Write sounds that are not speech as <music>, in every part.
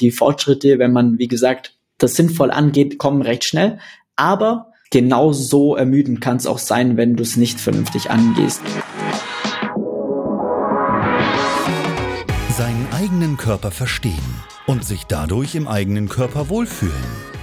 die Fortschritte, wenn man, wie gesagt, das sinnvoll angeht, kommen recht schnell. Aber genauso ermüdend kann es auch sein, wenn du es nicht vernünftig angehst. Seinen eigenen Körper verstehen und sich dadurch im eigenen Körper wohlfühlen.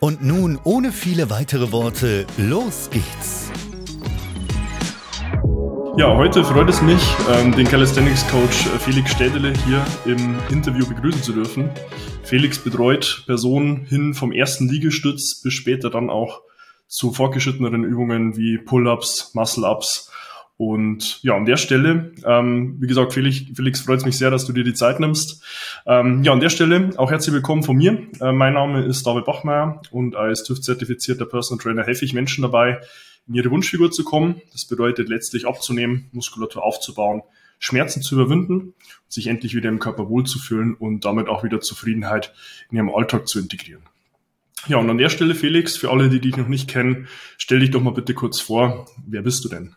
Und nun, ohne viele weitere Worte, los geht's! Ja, heute freut es mich, ähm, den Calisthenics Coach Felix Städele hier im Interview begrüßen zu dürfen. Felix betreut Personen hin vom ersten Liegestütz bis später dann auch zu fortgeschritteneren Übungen wie Pull-ups, Muscle-ups. Und ja, an der Stelle, ähm, wie gesagt, Felix, Felix freut es mich sehr, dass du dir die Zeit nimmst. Ähm, ja, an der Stelle auch herzlich willkommen von mir. Äh, mein Name ist David Bachmeier und als TÜV-zertifizierter Personal Trainer helfe ich Menschen dabei, in ihre Wunschfigur zu kommen. Das bedeutet letztlich abzunehmen, Muskulatur aufzubauen, Schmerzen zu überwinden, sich endlich wieder im Körper wohlzufühlen und damit auch wieder Zufriedenheit in ihrem Alltag zu integrieren. Ja, und an der Stelle, Felix, für alle, die dich noch nicht kennen, stell dich doch mal bitte kurz vor. Wer bist du denn?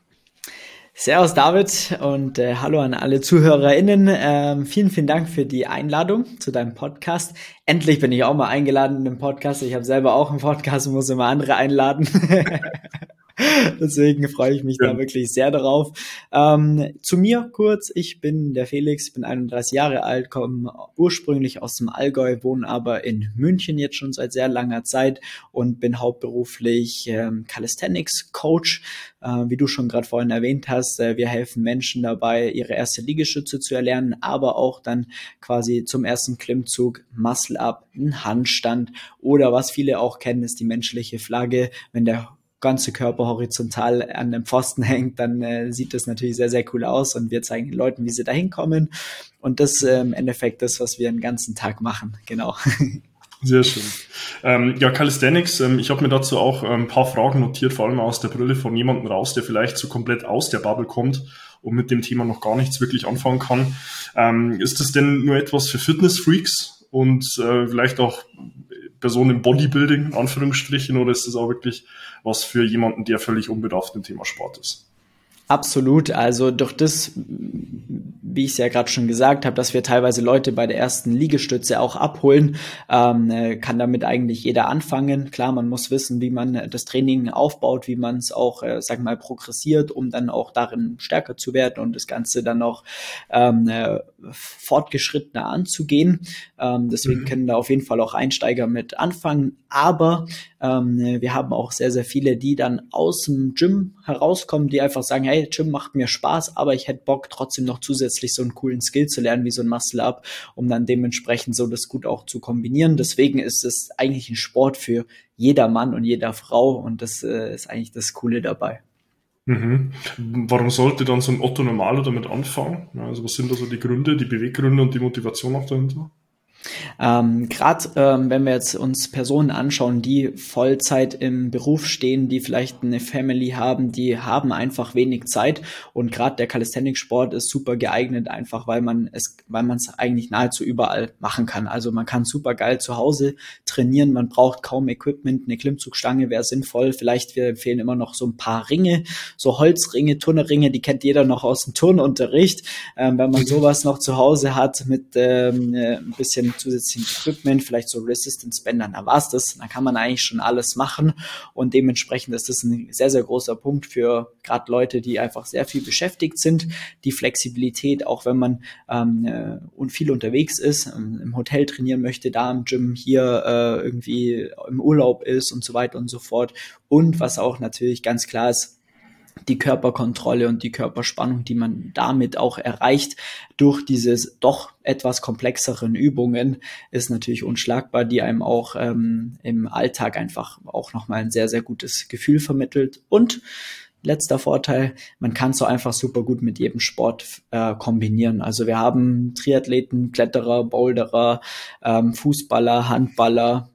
Servus David und äh, hallo an alle ZuhörerInnen. Ähm, vielen, vielen Dank für die Einladung zu deinem Podcast. Endlich bin ich auch mal eingeladen in den Podcast. Ich habe selber auch einen Podcast und muss immer andere einladen. <laughs> <laughs> Deswegen freue ich mich ja. da wirklich sehr darauf. Ähm, zu mir kurz, ich bin der Felix, bin 31 Jahre alt, komme ursprünglich aus dem Allgäu, wohne aber in München jetzt schon seit sehr langer Zeit und bin hauptberuflich ähm, Calisthenics Coach. Äh, wie du schon gerade vorhin erwähnt hast, äh, wir helfen Menschen dabei, ihre erste Liegestütze zu erlernen, aber auch dann quasi zum ersten Klimmzug Muscle Up, einen Handstand oder was viele auch kennen, ist die menschliche Flagge, wenn der ganze Körper horizontal an dem Pfosten hängt, dann äh, sieht das natürlich sehr, sehr cool aus und wir zeigen den Leuten, wie sie da hinkommen. Und das äh, im Endeffekt das, was wir den ganzen Tag machen. Genau. <laughs> Sehr schön. Ähm, ja, Calisthenics, ähm, ich habe mir dazu auch ähm, ein paar Fragen notiert, vor allem aus der Brille von jemandem raus, der vielleicht so komplett aus der Bubble kommt und mit dem Thema noch gar nichts wirklich anfangen kann. Ähm, ist das denn nur etwas für Fitness-Freaks und äh, vielleicht auch Personen im Bodybuilding, in Anführungsstrichen, oder ist das auch wirklich was für jemanden, der völlig unbedarft im Thema Sport ist? Absolut. Also durch das, wie ich es ja gerade schon gesagt habe, dass wir teilweise Leute bei der ersten Liegestütze auch abholen, ähm, äh, kann damit eigentlich jeder anfangen. Klar, man muss wissen, wie man das Training aufbaut, wie man es auch, äh, sag mal, progressiert, um dann auch darin stärker zu werden und das Ganze dann auch ähm, äh, fortgeschrittener anzugehen. Ähm, deswegen mhm. können da auf jeden Fall auch Einsteiger mit anfangen. Aber ähm, wir haben auch sehr, sehr viele, die dann aus dem Gym herauskommen, die einfach sagen, hey, Gym macht mir Spaß, aber ich hätte Bock trotzdem noch zusätzlich so einen coolen Skill zu lernen, wie so ein Muscle-Up, um dann dementsprechend so das gut auch zu kombinieren. Deswegen ist es eigentlich ein Sport für jeder Mann und jeder Frau und das äh, ist eigentlich das Coole dabei. Mhm. Warum sollte dann so ein Otto Normaler damit anfangen? Also was sind da so die Gründe, die Beweggründe und die Motivation auch dahinter? Ähm, Gerade ähm, wenn wir jetzt uns Personen anschauen, die Vollzeit im Beruf stehen, die vielleicht eine Family haben, die haben einfach wenig Zeit und gerade der Calisthenics-Sport ist super geeignet, einfach weil man es, weil man es eigentlich nahezu überall machen kann. Also man kann super geil zu Hause trainieren, man braucht kaum Equipment, eine Klimmzugstange wäre sinnvoll. Vielleicht wir empfehlen immer noch so ein paar Ringe, so Holzringe, Turnerringe, die kennt jeder noch aus dem Turnunterricht. Ähm, wenn man sowas noch zu Hause hat mit ähm, äh, ein bisschen mit zusätzlichem Equipment, vielleicht so Resistance-Bändern, da war's das. Da kann man eigentlich schon alles machen und dementsprechend ist das ein sehr, sehr großer Punkt für gerade Leute, die einfach sehr viel beschäftigt sind. Die Flexibilität, auch wenn man ähm, äh, und viel unterwegs ist, ähm, im Hotel trainieren möchte, da im Gym, hier äh, irgendwie im Urlaub ist und so weiter und so fort. Und was auch natürlich ganz klar ist, die Körperkontrolle und die Körperspannung, die man damit auch erreicht durch dieses doch etwas komplexeren Übungen, ist natürlich unschlagbar, die einem auch ähm, im Alltag einfach auch nochmal ein sehr, sehr gutes Gefühl vermittelt. Und letzter Vorteil, man kann es so einfach super gut mit jedem Sport äh, kombinieren. Also wir haben Triathleten, Kletterer, Boulderer, ähm, Fußballer, Handballer,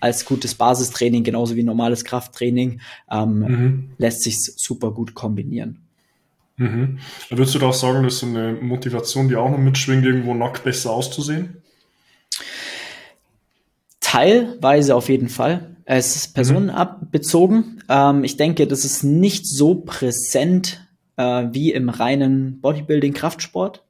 als gutes Basistraining, genauso wie normales Krafttraining, ähm, mhm. lässt sich super gut kombinieren. Mhm. Würdest du da auch sagen, dass so eine Motivation, die auch noch mitschwingt, irgendwo nackt besser auszusehen? Teilweise auf jeden Fall. Es ist. Mhm. Ähm, ich denke, das ist nicht so präsent äh, wie im reinen Bodybuilding-Kraftsport.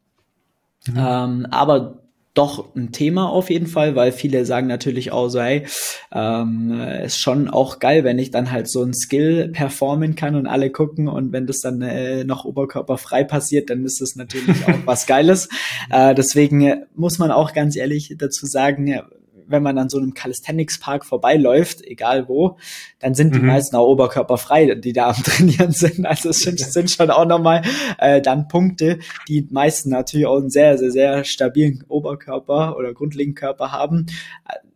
Mhm. Ähm, aber doch ein Thema auf jeden Fall, weil viele sagen natürlich auch so, hey, ähm, ist schon auch geil, wenn ich dann halt so ein Skill performen kann und alle gucken und wenn das dann äh, noch oberkörperfrei passiert, dann ist das natürlich <laughs> auch was Geiles. Äh, deswegen muss man auch ganz ehrlich dazu sagen, wenn man an so einem Calisthenics Park vorbeiläuft, egal wo, dann sind die mhm. meisten auch oberkörperfrei, die da am <laughs> Trainieren sind. Also es sind, sind schon auch nochmal äh, dann Punkte, die meisten natürlich auch einen sehr, sehr, sehr stabilen Oberkörper oder grundlegenden Körper haben.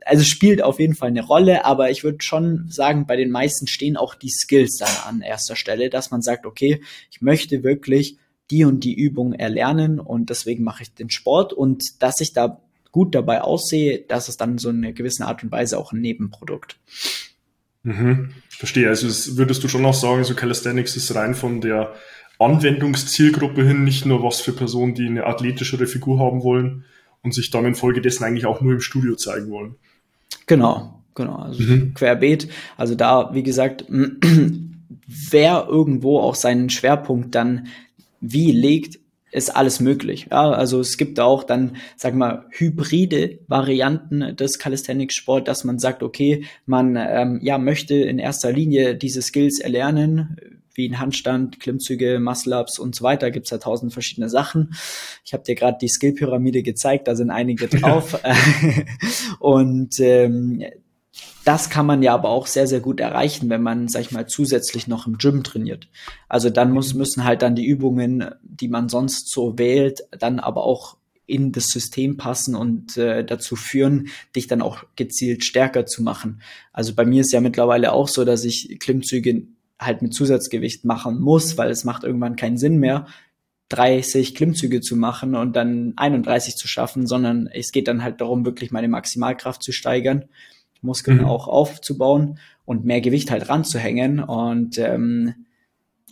Also spielt auf jeden Fall eine Rolle, aber ich würde schon sagen, bei den meisten stehen auch die Skills dann an erster Stelle, dass man sagt, okay, ich möchte wirklich die und die Übung erlernen und deswegen mache ich den Sport und dass ich da gut dabei aussehe, das ist dann so eine gewisse Art und Weise auch ein Nebenprodukt. Mhm, verstehe. Also es, würdest du schon auch sagen, so Calisthenics ist rein von der Anwendungszielgruppe hin nicht nur was für Personen, die eine athletischere Figur haben wollen und sich dann infolgedessen eigentlich auch nur im Studio zeigen wollen. Genau, genau. Also mhm. querbeet. Also da, wie gesagt, <clears throat> wer irgendwo auch seinen Schwerpunkt dann wie legt, ist alles möglich. Ja, also es gibt auch dann, sag mal, hybride Varianten des Calisthenics-Sport, dass man sagt, okay, man ähm, ja möchte in erster Linie diese Skills erlernen, wie ein Handstand, Klimmzüge, Muscle-Ups und so weiter. Gibt's ja tausend verschiedene Sachen. Ich habe dir gerade die Skill-Pyramide gezeigt, da sind einige drauf. <laughs> <laughs> und ähm, das kann man ja aber auch sehr, sehr gut erreichen, wenn man, sag ich mal, zusätzlich noch im Gym trainiert. Also dann muss, müssen halt dann die Übungen, die man sonst so wählt, dann aber auch in das System passen und äh, dazu führen, dich dann auch gezielt stärker zu machen. Also bei mir ist ja mittlerweile auch so, dass ich Klimmzüge halt mit Zusatzgewicht machen muss, weil es macht irgendwann keinen Sinn mehr, 30 Klimmzüge zu machen und dann 31 zu schaffen, sondern es geht dann halt darum, wirklich meine Maximalkraft zu steigern Muskeln mhm. auch aufzubauen und mehr Gewicht halt ranzuhängen. Und ähm,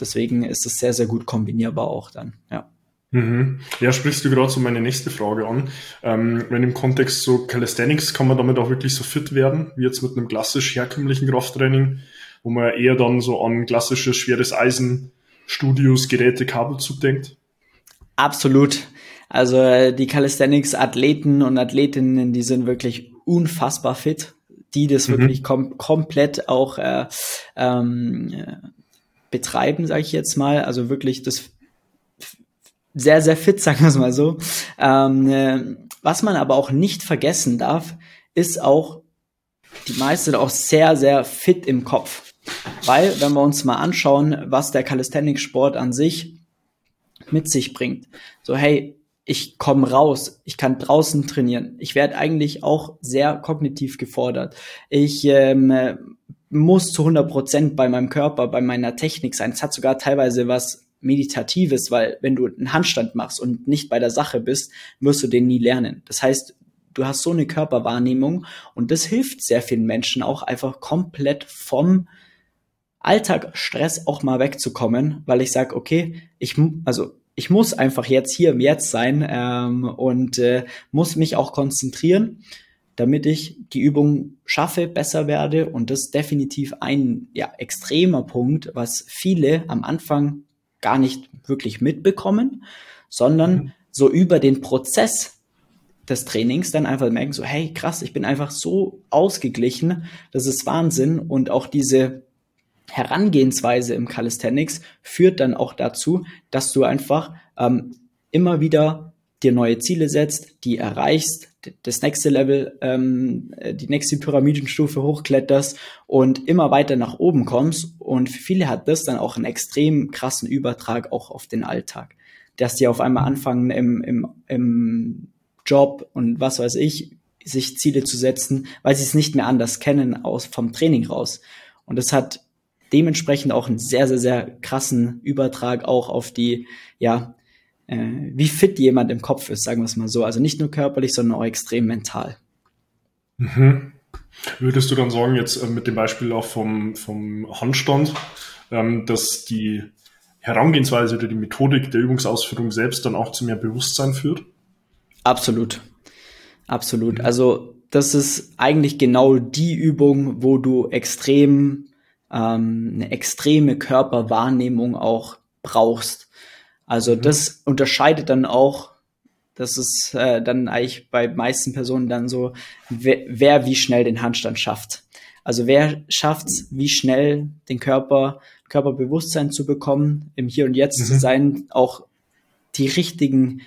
deswegen ist es sehr, sehr gut kombinierbar auch dann, ja. Mhm. Ja, sprichst du gerade so meine nächste Frage an. Ähm, wenn im Kontext so Calisthenics kann man damit auch wirklich so fit werden, wie jetzt mit einem klassisch herkömmlichen Krafttraining, wo man eher dann so an klassisches schweres Eisen, Studios, Geräte, Kabelzug denkt? Absolut. Also äh, die Calisthenics-Athleten und Athletinnen, die sind wirklich unfassbar fit die das mhm. wirklich kom komplett auch äh, ähm, betreiben, sage ich jetzt mal. Also wirklich das sehr, sehr fit, <laughs> sagen wir es mal so. Ähm, äh, was man aber auch nicht vergessen darf, ist auch, die meisten sind auch sehr, sehr fit im Kopf. Weil, wenn wir uns mal anschauen, was der Calisthenics-Sport an sich mit sich bringt. So, hey, ich komme raus, ich kann draußen trainieren. Ich werde eigentlich auch sehr kognitiv gefordert. Ich ähm, muss zu 100 Prozent bei meinem Körper, bei meiner Technik sein. Es hat sogar teilweise was Meditatives, weil wenn du einen Handstand machst und nicht bei der Sache bist, wirst du den nie lernen. Das heißt, du hast so eine Körperwahrnehmung und das hilft sehr vielen Menschen auch einfach komplett vom Alltag Stress auch mal wegzukommen, weil ich sage, okay, ich also ich muss einfach jetzt hier im Jetzt sein ähm, und äh, muss mich auch konzentrieren, damit ich die Übung schaffe, besser werde. Und das ist definitiv ein ja, extremer Punkt, was viele am Anfang gar nicht wirklich mitbekommen, sondern mhm. so über den Prozess des Trainings dann einfach merken, so, hey, krass, ich bin einfach so ausgeglichen, das ist Wahnsinn. Und auch diese Herangehensweise im Calisthenics führt dann auch dazu, dass du einfach ähm, immer wieder dir neue Ziele setzt, die erreichst, das nächste Level, ähm, die nächste Pyramidenstufe hochkletterst und immer weiter nach oben kommst. Und für viele hat das dann auch einen extrem krassen Übertrag auch auf den Alltag. Dass die auf einmal anfangen im, im, im Job und was weiß ich, sich Ziele zu setzen, weil sie es nicht mehr anders kennen aus vom Training raus. Und das hat dementsprechend auch einen sehr, sehr, sehr krassen Übertrag auch auf die, ja, äh, wie fit jemand im Kopf ist, sagen wir es mal so. Also nicht nur körperlich, sondern auch extrem mental. Mhm. Würdest du dann sagen, jetzt äh, mit dem Beispiel auch vom, vom Handstand, ähm, dass die Herangehensweise oder die Methodik der Übungsausführung selbst dann auch zu mehr Bewusstsein führt? Absolut. Absolut. Mhm. Also das ist eigentlich genau die Übung, wo du extrem ähm, eine extreme Körperwahrnehmung auch brauchst. Also mhm. das unterscheidet dann auch, das ist äh, dann eigentlich bei meisten Personen dann so, wer, wer wie schnell den Handstand schafft. Also wer schafft's, wie schnell den Körper, Körperbewusstsein zu bekommen, im Hier und Jetzt mhm. zu sein, auch die richtigen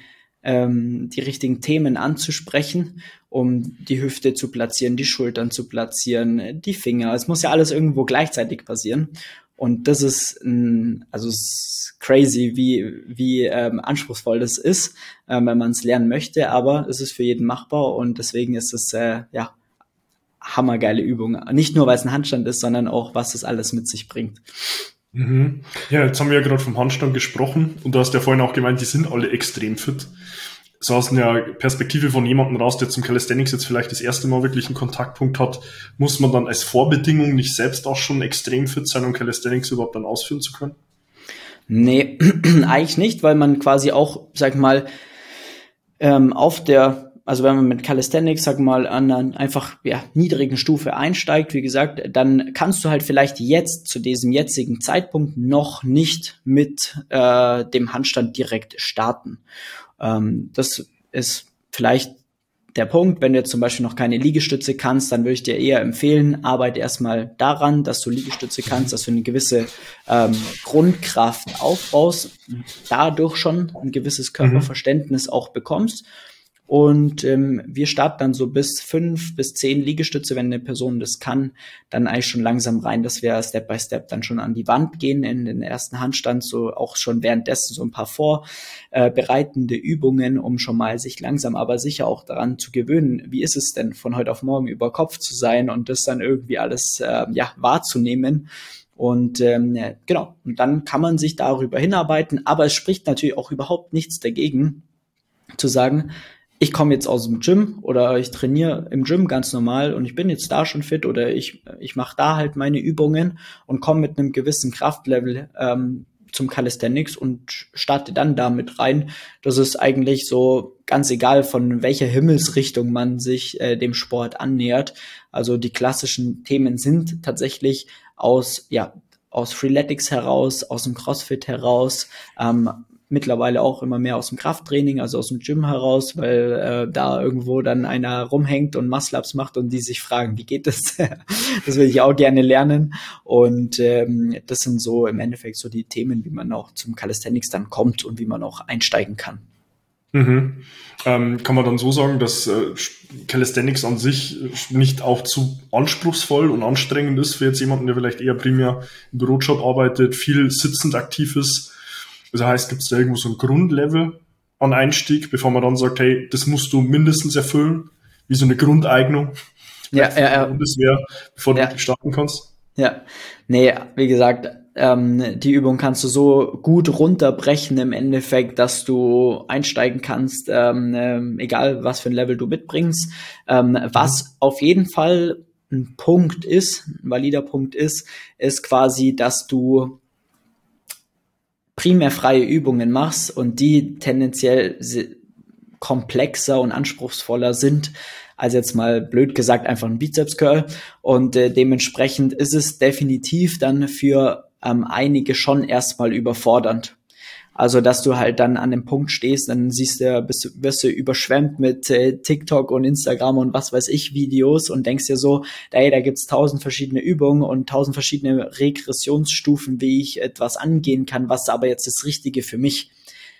ähm, die richtigen Themen anzusprechen, um die Hüfte zu platzieren, die Schultern zu platzieren, die Finger. Es muss ja alles irgendwo gleichzeitig passieren. Und das ist, ein, also ist crazy, wie, wie ähm, anspruchsvoll das ist, äh, wenn man es lernen möchte, aber es ist für jeden machbar und deswegen ist es, äh, ja, hammergeile Übung. Nicht nur, weil es ein Handstand ist, sondern auch, was es alles mit sich bringt. Mhm. Ja, jetzt haben wir ja gerade vom Handstand gesprochen und du hast ja vorhin auch gemeint, die sind alle extrem fit. So aus einer Perspektive von jemandem raus, der zum Calisthenics jetzt vielleicht das erste Mal wirklich einen Kontaktpunkt hat, muss man dann als Vorbedingung nicht selbst auch schon extrem fit sein, um Calisthenics überhaupt dann ausführen zu können? Nee, <clears throat> eigentlich nicht, weil man quasi auch, sag mal, ähm, auf der also wenn man mit Calisthenics, sag mal, an einer einfach ja, niedrigen Stufe einsteigt, wie gesagt, dann kannst du halt vielleicht jetzt zu diesem jetzigen Zeitpunkt noch nicht mit äh, dem Handstand direkt starten. Ähm, das ist vielleicht der Punkt, wenn du jetzt zum Beispiel noch keine Liegestütze kannst, dann würde ich dir eher empfehlen, arbeite erstmal daran, dass du Liegestütze kannst, dass du eine gewisse ähm, Grundkraft aufbaust, dadurch schon ein gewisses mhm. Körperverständnis auch bekommst und ähm, wir starten dann so bis fünf bis zehn Liegestütze, wenn eine Person das kann, dann eigentlich schon langsam rein, dass wir Step by Step dann schon an die Wand gehen in den ersten Handstand, so auch schon währenddessen so ein paar vorbereitende Übungen, um schon mal sich langsam aber sicher auch daran zu gewöhnen, wie ist es denn von heute auf morgen über Kopf zu sein und das dann irgendwie alles äh, ja wahrzunehmen. Und ähm, genau, und dann kann man sich darüber hinarbeiten, aber es spricht natürlich auch überhaupt nichts dagegen, zu sagen, ich komme jetzt aus dem Gym oder ich trainiere im Gym ganz normal und ich bin jetzt da schon fit oder ich, ich mache da halt meine Übungen und komme mit einem gewissen Kraftlevel ähm, zum Calisthenics und starte dann damit rein. Das ist eigentlich so ganz egal, von welcher Himmelsrichtung man sich äh, dem Sport annähert. Also die klassischen Themen sind tatsächlich aus, ja, aus Freeletics heraus, aus dem CrossFit heraus, ähm, mittlerweile auch immer mehr aus dem Krafttraining, also aus dem Gym heraus, weil äh, da irgendwo dann einer rumhängt und Muscle-Ups macht und die sich fragen, wie geht das? <laughs> das will ich auch gerne lernen. Und ähm, das sind so im Endeffekt so die Themen, wie man auch zum Calisthenics dann kommt und wie man auch einsteigen kann. Mhm. Ähm, kann man dann so sagen, dass äh, Calisthenics an sich nicht auch zu anspruchsvoll und anstrengend ist für jetzt jemanden, der vielleicht eher primär im Bürojob arbeitet, viel sitzend aktiv ist, das heißt, gibt es da irgendwo so ein Grundlevel an Einstieg, bevor man dann sagt, hey, das musst du mindestens erfüllen, wie so eine Grundeignung. Ja, ja, ja. Bundeswehr, bevor ja. du starten kannst. Ja, nee, wie gesagt, ähm, die Übung kannst du so gut runterbrechen im Endeffekt, dass du einsteigen kannst, ähm, äh, egal was für ein Level du mitbringst. Ähm, was mhm. auf jeden Fall ein Punkt ist, ein valider Punkt ist, ist quasi, dass du primär freie Übungen machst und die tendenziell komplexer und anspruchsvoller sind als jetzt mal blöd gesagt einfach ein Bizeps Curl und äh, dementsprechend ist es definitiv dann für ähm, einige schon erstmal überfordernd. Also, dass du halt dann an dem Punkt stehst, dann siehst du, bist, wirst du überschwemmt mit äh, TikTok und Instagram und was weiß ich Videos und denkst dir so, ey, da gibt's tausend verschiedene Übungen und tausend verschiedene Regressionsstufen, wie ich etwas angehen kann, was aber jetzt das Richtige für mich.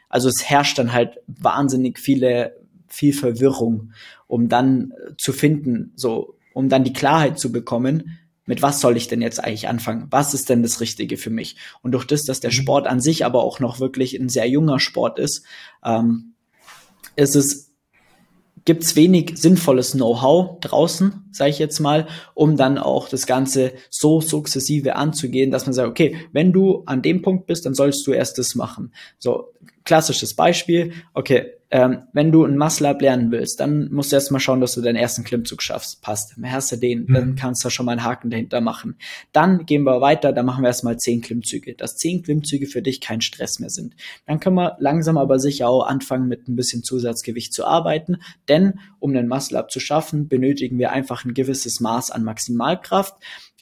Also es herrscht dann halt wahnsinnig viele, viel Verwirrung, um dann zu finden, so, um dann die Klarheit zu bekommen, mit was soll ich denn jetzt eigentlich anfangen? Was ist denn das Richtige für mich? Und durch das, dass der mhm. Sport an sich aber auch noch wirklich ein sehr junger Sport ist, ähm, ist es gibt es wenig sinnvolles Know-how draußen, sage ich jetzt mal, um dann auch das Ganze so sukzessive anzugehen, dass man sagt, okay, wenn du an dem Punkt bist, dann sollst du erst das machen. So, klassisches Beispiel, okay, ähm, wenn du ein Muscle-Up lernen willst, dann musst du erst mal schauen, dass du deinen ersten Klimmzug schaffst. Passt. Hast du den, mhm. dann kannst du schon mal einen Haken dahinter machen. Dann gehen wir weiter, dann machen wir erstmal zehn Klimmzüge. Dass zehn Klimmzüge für dich kein Stress mehr sind. Dann können wir langsam aber sicher auch anfangen, mit ein bisschen Zusatzgewicht zu arbeiten. Denn um einen Muscle-Up zu schaffen, benötigen wir einfach ein gewisses Maß an Maximalkraft,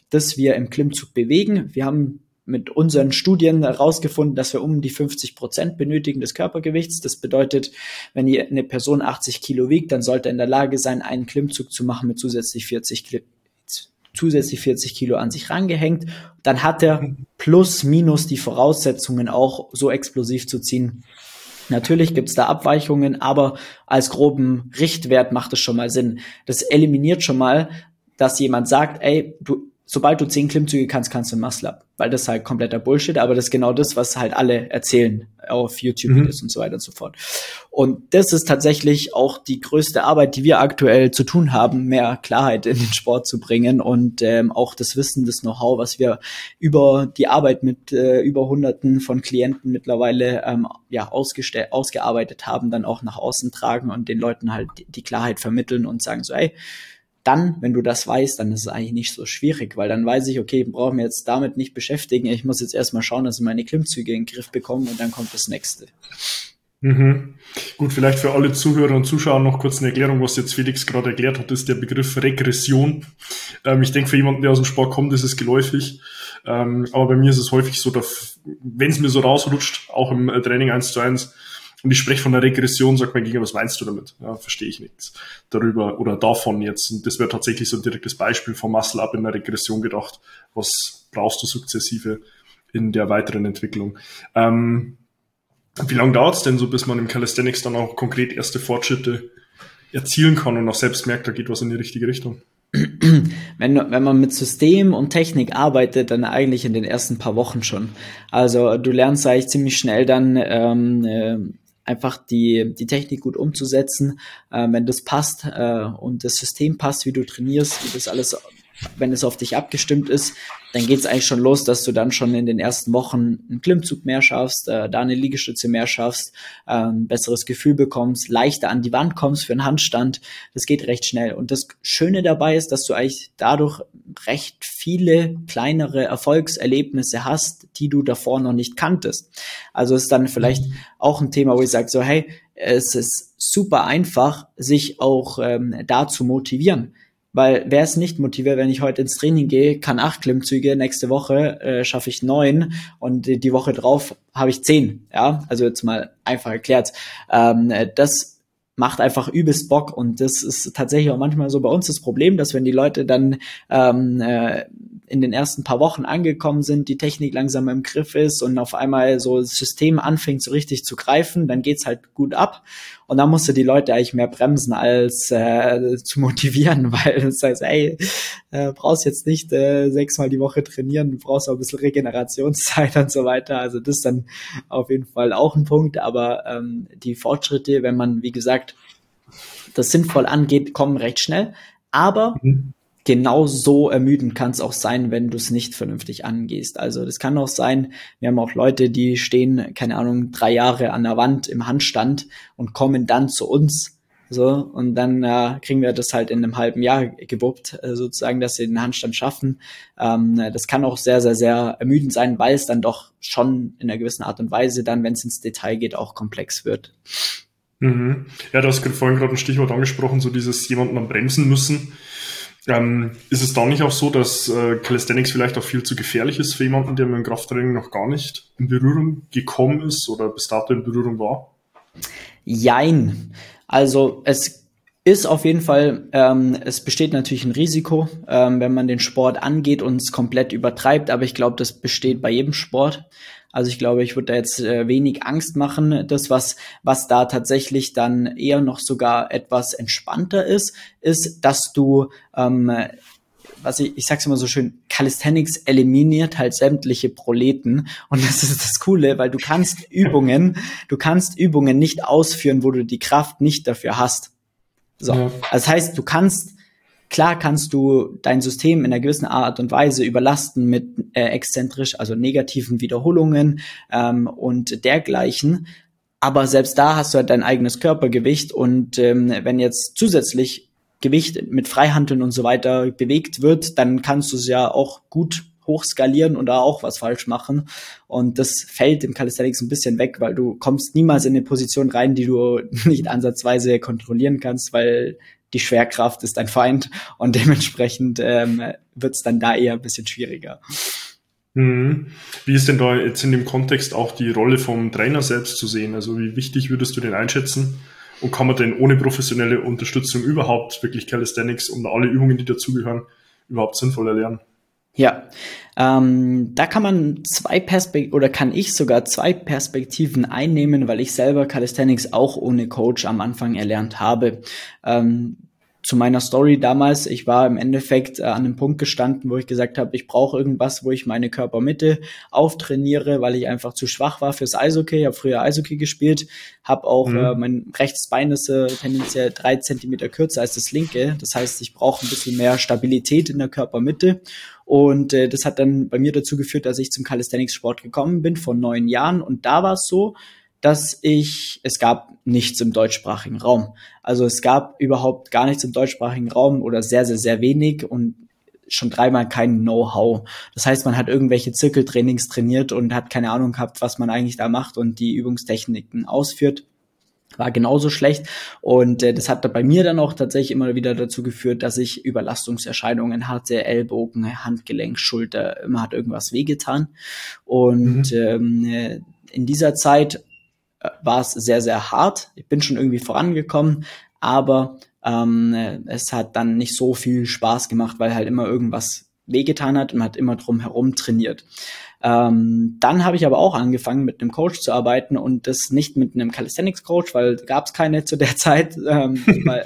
das wir im Klimmzug bewegen. Wir haben mit unseren Studien herausgefunden, dass wir um die 50 Prozent benötigen des Körpergewichts. Das bedeutet, wenn eine Person 80 Kilo wiegt, dann sollte er in der Lage sein, einen Klimmzug zu machen mit zusätzlich 40 Kilo zusätzlich 40 Kilo an sich rangehängt, dann hat er plus minus die Voraussetzungen auch so explosiv zu ziehen. Natürlich gibt's da Abweichungen, aber als groben Richtwert macht es schon mal Sinn. Das eliminiert schon mal, dass jemand sagt, ey, du sobald du zehn Klimmzüge kannst, kannst du ein Muscle Up. Weil das ist halt kompletter Bullshit, aber das ist genau das, was halt alle erzählen auf YouTube-Videos mhm. und so weiter und so fort. Und das ist tatsächlich auch die größte Arbeit, die wir aktuell zu tun haben, mehr Klarheit in den Sport zu bringen und ähm, auch das Wissen, das Know-how, was wir über die Arbeit mit äh, über Hunderten von Klienten mittlerweile ähm, ja ausgearbeitet haben, dann auch nach außen tragen und den Leuten halt die Klarheit vermitteln und sagen so, ey, dann, wenn du das weißt, dann ist es eigentlich nicht so schwierig, weil dann weiß ich, okay, brauche mir jetzt damit nicht beschäftigen. Ich muss jetzt erstmal schauen, dass ich meine Klimmzüge in den Griff bekomme und dann kommt das nächste. Mhm. Gut, vielleicht für alle Zuhörer und Zuschauer noch kurz eine Erklärung, was jetzt Felix gerade erklärt hat, ist der Begriff Regression. Ähm, ich denke, für jemanden, der aus dem Sport kommt, ist es geläufig. Ähm, aber bei mir ist es häufig so, wenn es mir so rausrutscht, auch im äh, Training eins zu eins, und ich spreche von der Regression, sagt mein Gegenüber, was meinst du damit? Ja, verstehe ich nichts darüber oder davon jetzt. Und das wäre tatsächlich so ein direktes Beispiel vom Muscle-Up in der Regression gedacht. Was brauchst du sukzessive in der weiteren Entwicklung? Ähm, wie lange dauert es denn so, bis man im Calisthenics dann auch konkret erste Fortschritte erzielen kann und auch selbst merkt, da geht was in die richtige Richtung? Wenn, wenn man mit System und Technik arbeitet, dann eigentlich in den ersten paar Wochen schon. Also du lernst eigentlich ziemlich schnell dann ähm, äh, einfach die, die Technik gut umzusetzen, äh, wenn das passt äh, und das System passt, wie du trainierst, wie das alles, wenn es auf dich abgestimmt ist, dann geht es eigentlich schon los, dass du dann schon in den ersten Wochen einen Klimmzug mehr schaffst, äh, da eine Liegestütze mehr schaffst, äh, ein besseres Gefühl bekommst, leichter an die Wand kommst für einen Handstand. Das geht recht schnell. Und das Schöne dabei ist, dass du eigentlich dadurch recht viele kleinere Erfolgserlebnisse hast, die du davor noch nicht kanntest. Also ist dann vielleicht mhm. auch ein Thema, wo ich sage so, hey, es ist super einfach, sich auch ähm, da zu motivieren. Weil wer ist nicht motiviert, wenn ich heute ins Training gehe, kann acht Klimmzüge, nächste Woche äh, schaffe ich neun und die Woche drauf habe ich zehn. Ja, also jetzt mal einfach erklärt. Ähm, das macht einfach übelst Bock und das ist tatsächlich auch manchmal so bei uns das Problem, dass wenn die Leute dann ähm, äh, in den ersten paar Wochen angekommen sind, die Technik langsam im Griff ist und auf einmal so das System anfängt so richtig zu greifen, dann geht's halt gut ab. Und dann musst du die Leute eigentlich mehr bremsen, als äh, zu motivieren, <laughs> weil du sagst, ey, äh, brauchst jetzt nicht äh, sechsmal die Woche trainieren, du brauchst auch ein bisschen Regenerationszeit <laughs> und so weiter. Also das ist dann auf jeden Fall auch ein Punkt. Aber ähm, die Fortschritte, wenn man, wie gesagt, das sinnvoll angeht, kommen recht schnell. Aber mhm genau so ermüdend kann es auch sein, wenn du es nicht vernünftig angehst. Also das kann auch sein, wir haben auch Leute, die stehen, keine Ahnung, drei Jahre an der Wand im Handstand und kommen dann zu uns. So, und dann äh, kriegen wir das halt in einem halben Jahr gewuppt, äh, sozusagen, dass sie den Handstand schaffen. Ähm, das kann auch sehr, sehr, sehr ermüdend sein, weil es dann doch schon in einer gewissen Art und Weise dann, wenn es ins Detail geht, auch komplex wird. Mhm. Ja, du hast vorhin gerade ein Stichwort angesprochen, so dieses jemanden am Bremsen müssen Ähm, ist es da nicht auch so, dass äh, Calisthenics vielleicht auch viel zu gefährlich ist für jemanden, der mit dem Krafttraining noch gar nicht in Berührung gekommen ist oder bis dato in Berührung war? Jein. Also es ist auf jeden Fall, ähm, es besteht natürlich ein Risiko, ähm, wenn man den Sport angeht und es komplett übertreibt, aber ich glaube, das besteht bei jedem Sport. Also ich glaube, ich würde da jetzt äh, wenig Angst machen. Das, was, was da tatsächlich dann eher noch sogar etwas entspannter ist, ist, dass du ähm, was ich, ich sag's immer so schön, Calisthenics eliminiert halt sämtliche Proleten. Und das ist das Coole, weil du kannst <laughs> Übungen, du kannst Übungen nicht ausführen, wo du die Kraft nicht dafür hast. So. Ja. Das heißt, du kannst Klar kannst du dein System in einer gewissen Art und Weise überlasten mit äh, exzentrisch, also negativen Wiederholungen ähm, und dergleichen. Aber selbst da hast du halt dein eigenes Körpergewicht und ähm, wenn jetzt zusätzlich Gewicht mit Freihandeln und so weiter bewegt wird, dann kannst du es ja auch gut hochskalieren und da auch was falsch machen. Und das fällt im Calisthenics ein bisschen weg, weil du kommst niemals in eine Position rein, die du <laughs> nicht ansatzweise kontrollieren kannst, weil die Schwerkraft ist dein Feind und dementsprechend ähm, wird es dann da eher ein bisschen schwieriger. Mhm. Wie ist denn da jetzt in dem Kontext auch die Rolle vom Trainer selbst zu sehen? Also wie wichtig würdest du den einschätzen? Und kann man denn ohne professionelle Unterstützung überhaupt wirklich Calisthenics und alle Übungen, die dazugehören, überhaupt sinnvoll erlernen? Ja, ähm, da kann man zwei Perspektiven oder kann ich sogar zwei Perspektiven einnehmen, weil ich selber Calisthenics auch ohne Coach am Anfang erlernt habe. Ähm, zu meiner Story damals, ich war im Endeffekt äh, an einem Punkt gestanden, wo ich gesagt habe, ich brauche irgendwas, wo ich meine Körpermitte auftrainiere, weil ich einfach zu schwach war fürs Eishockey. Ich habe früher Eishockey gespielt, habe auch mhm. äh, mein rechtes Bein ist äh, tendenziell drei Zentimeter kürzer als das linke. Das heißt, ich brauche ein bisschen mehr Stabilität in der Körpermitte. Und äh, das hat dann bei mir dazu geführt, dass ich zum Calisthenics-Sport gekommen bin vor neun Jahren. Und da war es so, dass ich, es gab nichts im deutschsprachigen Raum. Also es gab überhaupt gar nichts im deutschsprachigen Raum oder sehr, sehr, sehr wenig und schon dreimal kein Know-how. Das heißt, man hat irgendwelche Zirkeltrainings trainiert und hat keine Ahnung gehabt, was man eigentlich da macht und die Übungstechniken ausführt. War genauso schlecht und äh, das hat da bei mir dann auch tatsächlich immer wieder dazu geführt, dass ich Überlastungserscheinungen hatte, Ellbogen, Handgelenk, Schulter, immer hat irgendwas wehgetan. Und mhm. ähm, äh, in dieser Zeit war es sehr, sehr hart. Ich bin schon irgendwie vorangekommen, aber ähm, es hat dann nicht so viel Spaß gemacht, weil halt immer irgendwas wehgetan hat und man hat immer drum herum trainiert. Ähm, dann habe ich aber auch angefangen, mit einem Coach zu arbeiten und das nicht mit einem Calisthenics-Coach, weil gab es keine zu der <laughs> Zeit, ähm, <laughs> weil,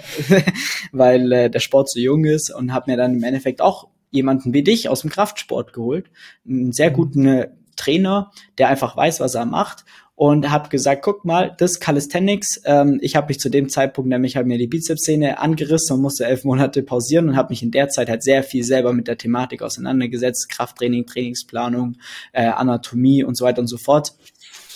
weil äh, der Sport so jung ist und habe mir dann im Endeffekt auch jemanden wie dich aus dem Kraftsport geholt, einen sehr guten äh, Trainer, der einfach weiß, was er macht und habe gesagt, guck mal, das Calisthenics, ähm, ich habe mich zu dem Zeitpunkt nämlich halt mir die Bizepssehne angerissen und musste elf Monate pausieren und habe mich in der Zeit halt sehr viel selber mit der Thematik auseinandergesetzt, Krafttraining, Trainingsplanung, äh, Anatomie und so weiter und so fort.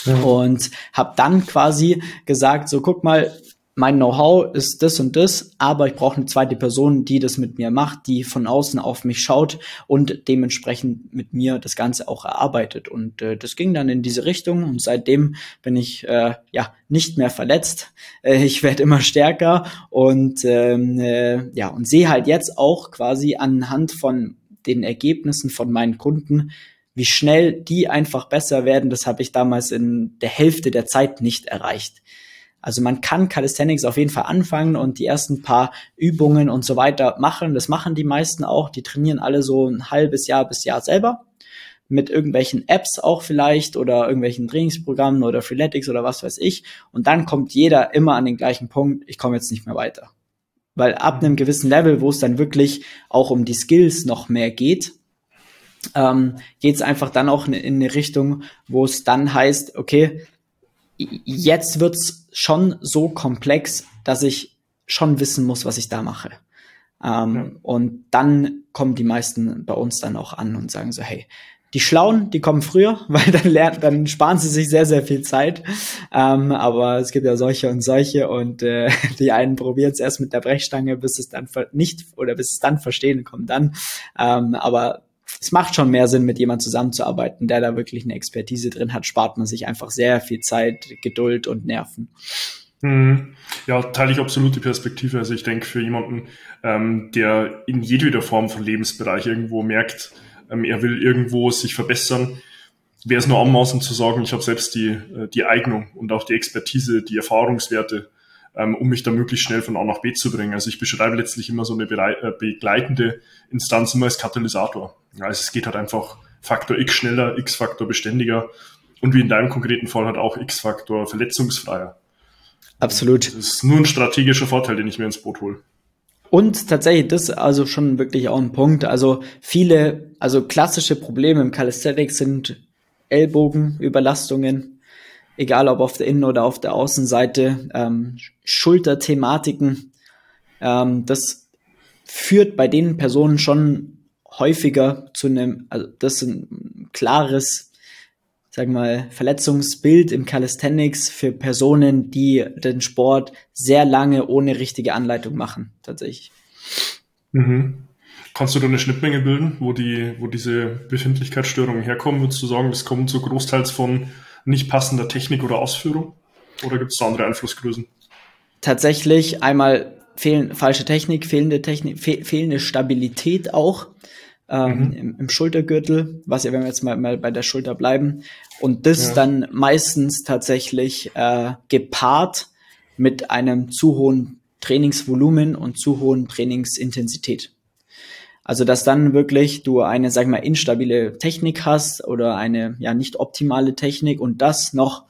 Ja. Und habe dann quasi gesagt, so guck mal, mein Know-how ist das und das, aber ich brauche eine zweite Person, die das mit mir macht, die von außen auf mich schaut und dementsprechend mit mir das Ganze auch erarbeitet. Und äh, das ging dann in diese Richtung und seitdem bin ich äh, ja nicht mehr verletzt. Äh, ich werde immer stärker und ähm, äh, ja und sehe halt jetzt auch quasi anhand von den Ergebnissen von meinen Kunden, wie schnell die einfach besser werden. Das habe ich damals in der Hälfte der Zeit nicht erreicht. Also man kann Calisthenics auf jeden Fall anfangen und die ersten paar Übungen und so weiter machen. Das machen die meisten auch. Die trainieren alle so ein halbes Jahr bis Jahr selber. Mit irgendwelchen Apps auch vielleicht oder irgendwelchen Trainingsprogrammen oder Freeletics oder was weiß ich. Und dann kommt jeder immer an den gleichen Punkt, ich komme jetzt nicht mehr weiter. Weil ab einem gewissen Level, wo es dann wirklich auch um die Skills noch mehr geht, ähm, geht es einfach dann auch in eine Richtung, wo es dann heißt, okay, jetzt wird's schon so komplex, dass ich schon wissen muss, was ich da mache. Ähm, ja. Und dann kommen die meisten bei uns dann auch an und sagen so, hey, die Schlauen, die kommen früher, <laughs> weil dann lernen, dann sparen sie sich sehr, sehr viel Zeit. Ähm, aber es gibt ja solche und solche und äh, <laughs> die einen probieren es erst mit der Brechstange, bis es dann nicht oder bis es dann verstehen kommt dann. Ähm, aber es macht schon mehr Sinn, mit jemandem zusammenzuarbeiten, der da wirklich eine Expertise drin hat, spart man sich einfach sehr viel Zeit, Geduld und Nerven. Mhm. Ja, teile ich absolut die Perspektive. Also ich denke, für jemanden, ähm, der in jedweder Form von Lebensbereich irgendwo merkt, ähm, er will irgendwo sich verbessern, wäre es nur anmaßend zu sagen, ich habe selbst die, äh, die Eignung und auch die Expertise, die Erfahrungswerte, ähm, um mich da möglichst schnell von A nach B zu bringen. Also ich beschreibe letztlich immer so eine äh, begleitende Instanz immer als Katalysator. Also es geht halt einfach Faktor X schneller, X-Faktor beständiger und wie in deinem konkreten Fall halt auch X-Faktor verletzungsfreier. Absolut. Das ist nur ein strategischer Vorteil, den ich mir ins Boot hole. Und tatsächlich, das ist also schon wirklich auch ein Punkt. Also viele, also klassische Probleme im Calisthenics sind Ellbogenüberlastungen, egal ob auf der Innen- oder auf der Außenseite, ähm, Schulterthematiken. Ähm, das führt bei den Personen schon häufiger zu einem, also das ist ein klares, sag mal, Verletzungsbild im Calisthenics für Personen, die den Sport sehr lange ohne richtige Anleitung machen, tatsächlich. Mhm. Kannst du da eine Schnittmenge bilden, wo die, wo diese Befindlichkeitsstörungen herkommen? Würdest du sagen, das kommt so großteils von nicht passender Technik oder Ausführung? Oder gibt es da andere Einflussgrößen? Tatsächlich einmal fehlen, falsche Technik, fehlende Technik, fe fehlende Stabilität auch ähm, mhm. im, im, Schultergürtel, was ja, wenn wir jetzt mal, mal bei der Schulter bleiben, und das ja. dann meistens tatsächlich äh, gepaart mit einem zu hohen Trainingsvolumen und zu hohen Trainingsintensität. Also, dass dann wirklich du eine, sag ich mal, instabile Technik hast oder eine ja nicht optimale Technik und das noch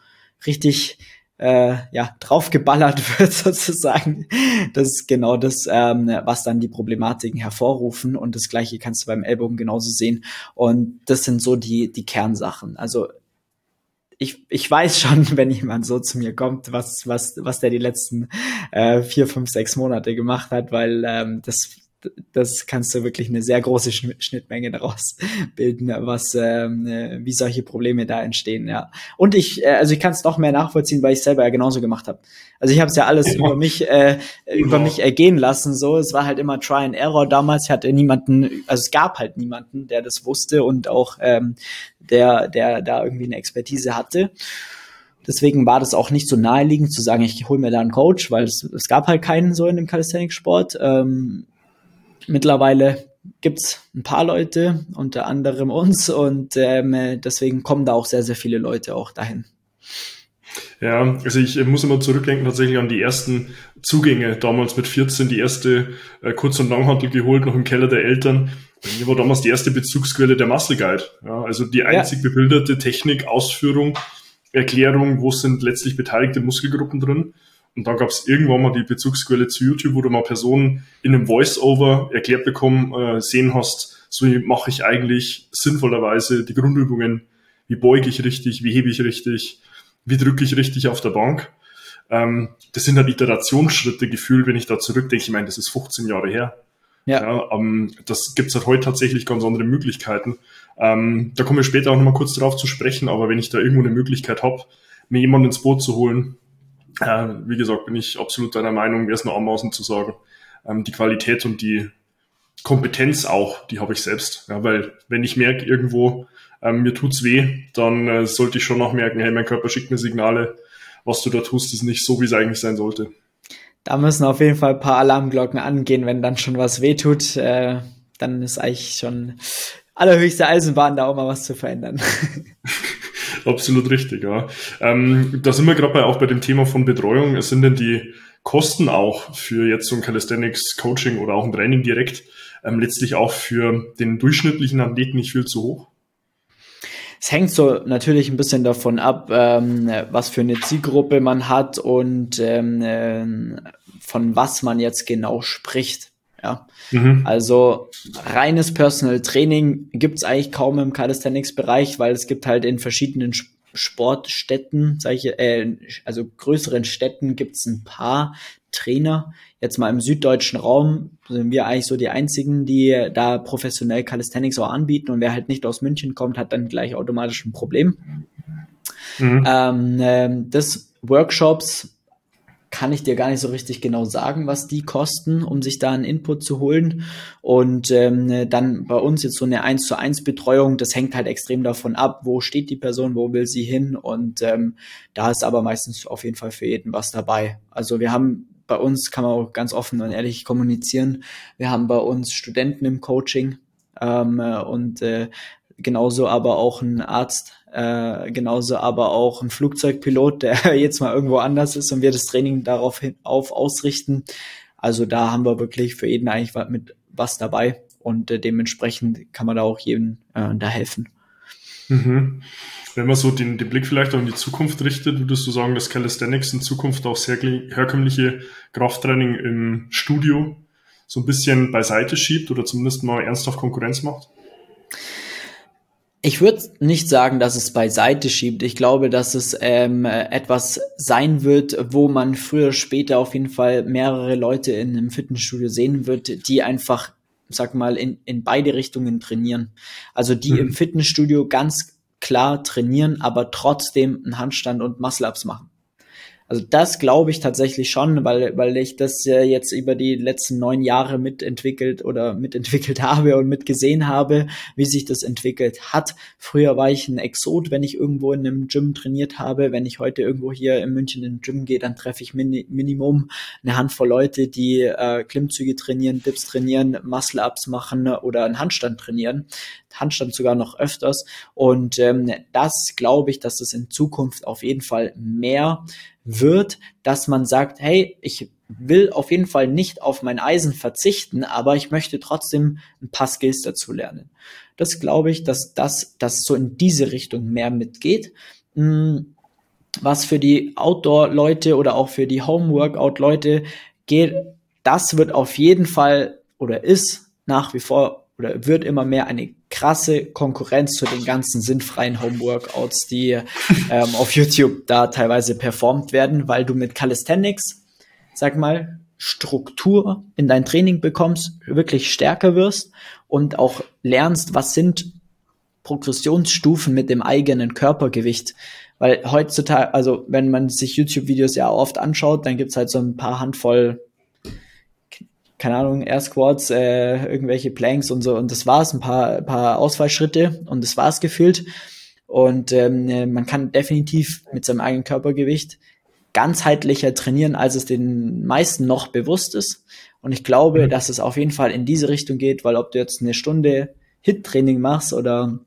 richtig äh, ja draufgeballert <laughs> wird sozusagen. Das ist genau das, ähm, was dann die Problematiken hervorrufen und das gleiche kannst du beim Ellbogen genauso sehen. Und das sind so die die Kernsachen. Also ich, ich weiß schon, <laughs> wenn jemand so zu mir kommt, was, was, was der die letzten äh, vier, fünf, sechs Monate gemacht hat, weil ähm, das das kannst du wirklich eine sehr große Schnittmenge daraus <laughs> bilden, was ähm, äh, wie solche Probleme da entstehen, ja. Und ich, äh, also ich kann es noch mehr nachvollziehen, weil ich selber ja genauso gemacht habe. Also ich habe es ja alles über mich äh, über mich ergehen lassen. So, es war halt immer Try and Error. Damals hatte niemanden, also es gab halt niemanden, der das wusste und auch ähm, der der da irgendwie eine Expertise hatte. Deswegen war das auch nicht so naheliegend zu sagen, ich hole mir da einen Coach, weil es, es gab halt keinen so in dem Calisthenics-Sport. Ähm, Mittlerweile gibt's ein paar Leute, unter anderem uns, und ähm, deswegen kommen da auch sehr, sehr viele Leute auch dahin. Ja, also ich muss immer zurückdenken tatsächlich an die ersten Zugänge, damals mit 14 die erste äh, Kurz- und Langhantel geholt, noch im Keller der Eltern. Bei mir war damals die erste Bezugsquelle der Muscle Guide. Ja, also die einzig ja. bebilderte Technik, Ausführung, Erklärung, wo sind letztlich beteiligte Muskelgruppen drin. Und dann gab es irgendwann mal die Bezugsquelle zu YouTube, wo du mal Personen in einem Voice-Over erklärt bekommen, äh, sehen hast, so mache ich eigentlich sinnvollerweise die Grundübungen, wie beuge ich richtig, wie hebe ich richtig, wie drücke ich richtig auf der Bank. Ähm, das sind halt Iterationsschritte gefühlt, wenn ich da zurückdenke. Ich meine, das ist 15 Jahre her. Ja. ja ähm, das gibt's halt heute tatsächlich ganz andere Möglichkeiten. Ähm, da kommen wir später auch nochmal kurz drauf zu sprechen, aber wenn ich da irgendwo eine Möglichkeit habe, mir jemanden ins Boot zu holen, äh, wie gesagt, bin ich absolut deiner Meinung, wäre es nur anmaßend zu sagen, ähm, die Qualität und die Kompetenz auch, die habe ich selbst. Ja, weil wenn ich merke, irgendwo ähm, mir tut's weh, dann äh, sollte ich schon noch merken, hey, mein Körper schickt mir Signale, was du da tust, ist nicht so, wie es eigentlich sein sollte. Da müssen auf jeden Fall ein paar Alarmglocken angehen, wenn dann schon was weh tut. Äh, dann ist eigentlich schon allerhöchste Eisenbahn, da auch mal was zu verändern. <laughs> <laughs> Absolut richtig, ja. Ähm, da sind wir gerade bei, auch bei dem Thema von Betreuung. Es sind denn die Kosten auch für jetzt so ein Calisthenics Coaching oder auch ein Training direkt ähm, letztlich auch für den durchschnittlichen Athleten nicht viel zu hoch? Es hängt so natürlich ein bisschen davon ab, ähm, was für eine Zielgruppe man hat und ähm, äh, von was man jetzt genau spricht. Ja. Mhm. Also reines Personal Training gibt's eigentlich kaum im Calisthenics-Bereich, weil es gibt halt in verschiedenen Sportstätten, ich, äh, also größeren Städten gibt's ein paar Trainer. Jetzt mal im süddeutschen Raum sind wir eigentlich so die einzigen, die da professionell Calisthenics auch anbieten. Und wer halt nicht aus München kommt, hat dann gleich automatisch ein Problem. Mhm. Ähm, äh, das Workshops kann ich dir gar nicht so richtig genau sagen, was die kosten, um sich da einen Input zu holen. Und ähm, dann bei uns jetzt so eine 1 zu 1 Betreuung, das hängt halt extrem davon ab, wo steht die Person, wo will sie hin. Und ähm, da ist aber meistens auf jeden Fall für jeden was dabei. Also wir haben bei uns, kann man auch ganz offen und ehrlich kommunizieren, wir haben bei uns Studenten im Coaching ähm, und äh, genauso aber auch ein Arzt, äh, genauso aber auch ein Flugzeugpilot, der <laughs> jetzt mal irgendwo anders ist und wir das Training darauf hin, auf ausrichten. Also da haben wir wirklich für jeden eigentlich mit was dabei und äh, dementsprechend kann man da auch jedem äh, da helfen. Mhm. Wenn man so den, den Blick vielleicht auch in die Zukunft richtet, würdest du sagen, dass Calisthenics in Zukunft auch sehr herkömmliche Krafttraining im Studio so ein bisschen beiseite schiebt oder zumindest mal ernsthaft Konkurrenz macht? Ich würde nicht sagen, dass es beiseite schiebt. Ich glaube, dass es ähm, etwas sein wird, wo man früher oder später auf jeden Fall mehrere Leute in einem Fitnessstudio sehen wird, die einfach, sag mal, in, in beide Richtungen trainieren. Also die mhm. im Fitnessstudio ganz klar trainieren, aber trotzdem einen Handstand und Muscle-Ups machen. Also das glaube ich tatsächlich schon, weil, weil ich das ja jetzt über die letzten neun Jahre mitentwickelt oder mitentwickelt <laughs> habe und mitgesehen habe, wie sich das entwickelt hat. Früher war ich ein Exot, wenn ich irgendwo in einem Gym trainiert habe. Wenn ich heute irgendwo hier in München in den Gym gehe, dann treffe ich mini Minimum eine Handvoll Leute, die äh, Klimmzüge trainieren, Dips trainieren, Muscle-Ups machen oder einen Handstand trainieren. Handstand sogar noch öfters. Und ähm, das glaube ich, dass es in Zukunft auf jeden Fall mehr wird, dass man sagt, hey, ich will auf jeden Fall nicht auf mein Eisen verzichten, aber ich möchte trotzdem ein paar Skills dazu lernen. Das glaube ich, dass das, das so in diese Richtung mehr mitgeht. Hm, was für die Outdoor-Leute oder auch für die Home-Workout-Leute geht, das wird auf jeden Fall oder ist nach wie vor oder wird immer mehr eine krasse Konkurrenz zu den ganzen sinnfreien Homeworkouts, die ähm, auf YouTube da teilweise performt werden, weil du mit Calisthenics, sag mal, Struktur in dein Training bekommst, wirklich stärker wirst und auch lernst, was sind Progressionsstufen mit dem eigenen Körpergewicht. Weil heutzutage, also wenn man sich YouTube-Videos ja oft anschaut, dann gibt's halt so ein paar Handvoll keine Ahnung, Air Squats, äh, irgendwelche Planks und so. Und das war's, ein paar, paar Ausfallschritte und das war's gefühlt. Und ähm, man kann definitiv mit seinem eigenen Körpergewicht ganzheitlicher trainieren, als es den meisten noch bewusst ist. Und ich glaube, mhm. dass es auf jeden Fall in diese Richtung geht, weil ob du jetzt eine Stunde Hit-Training machst oder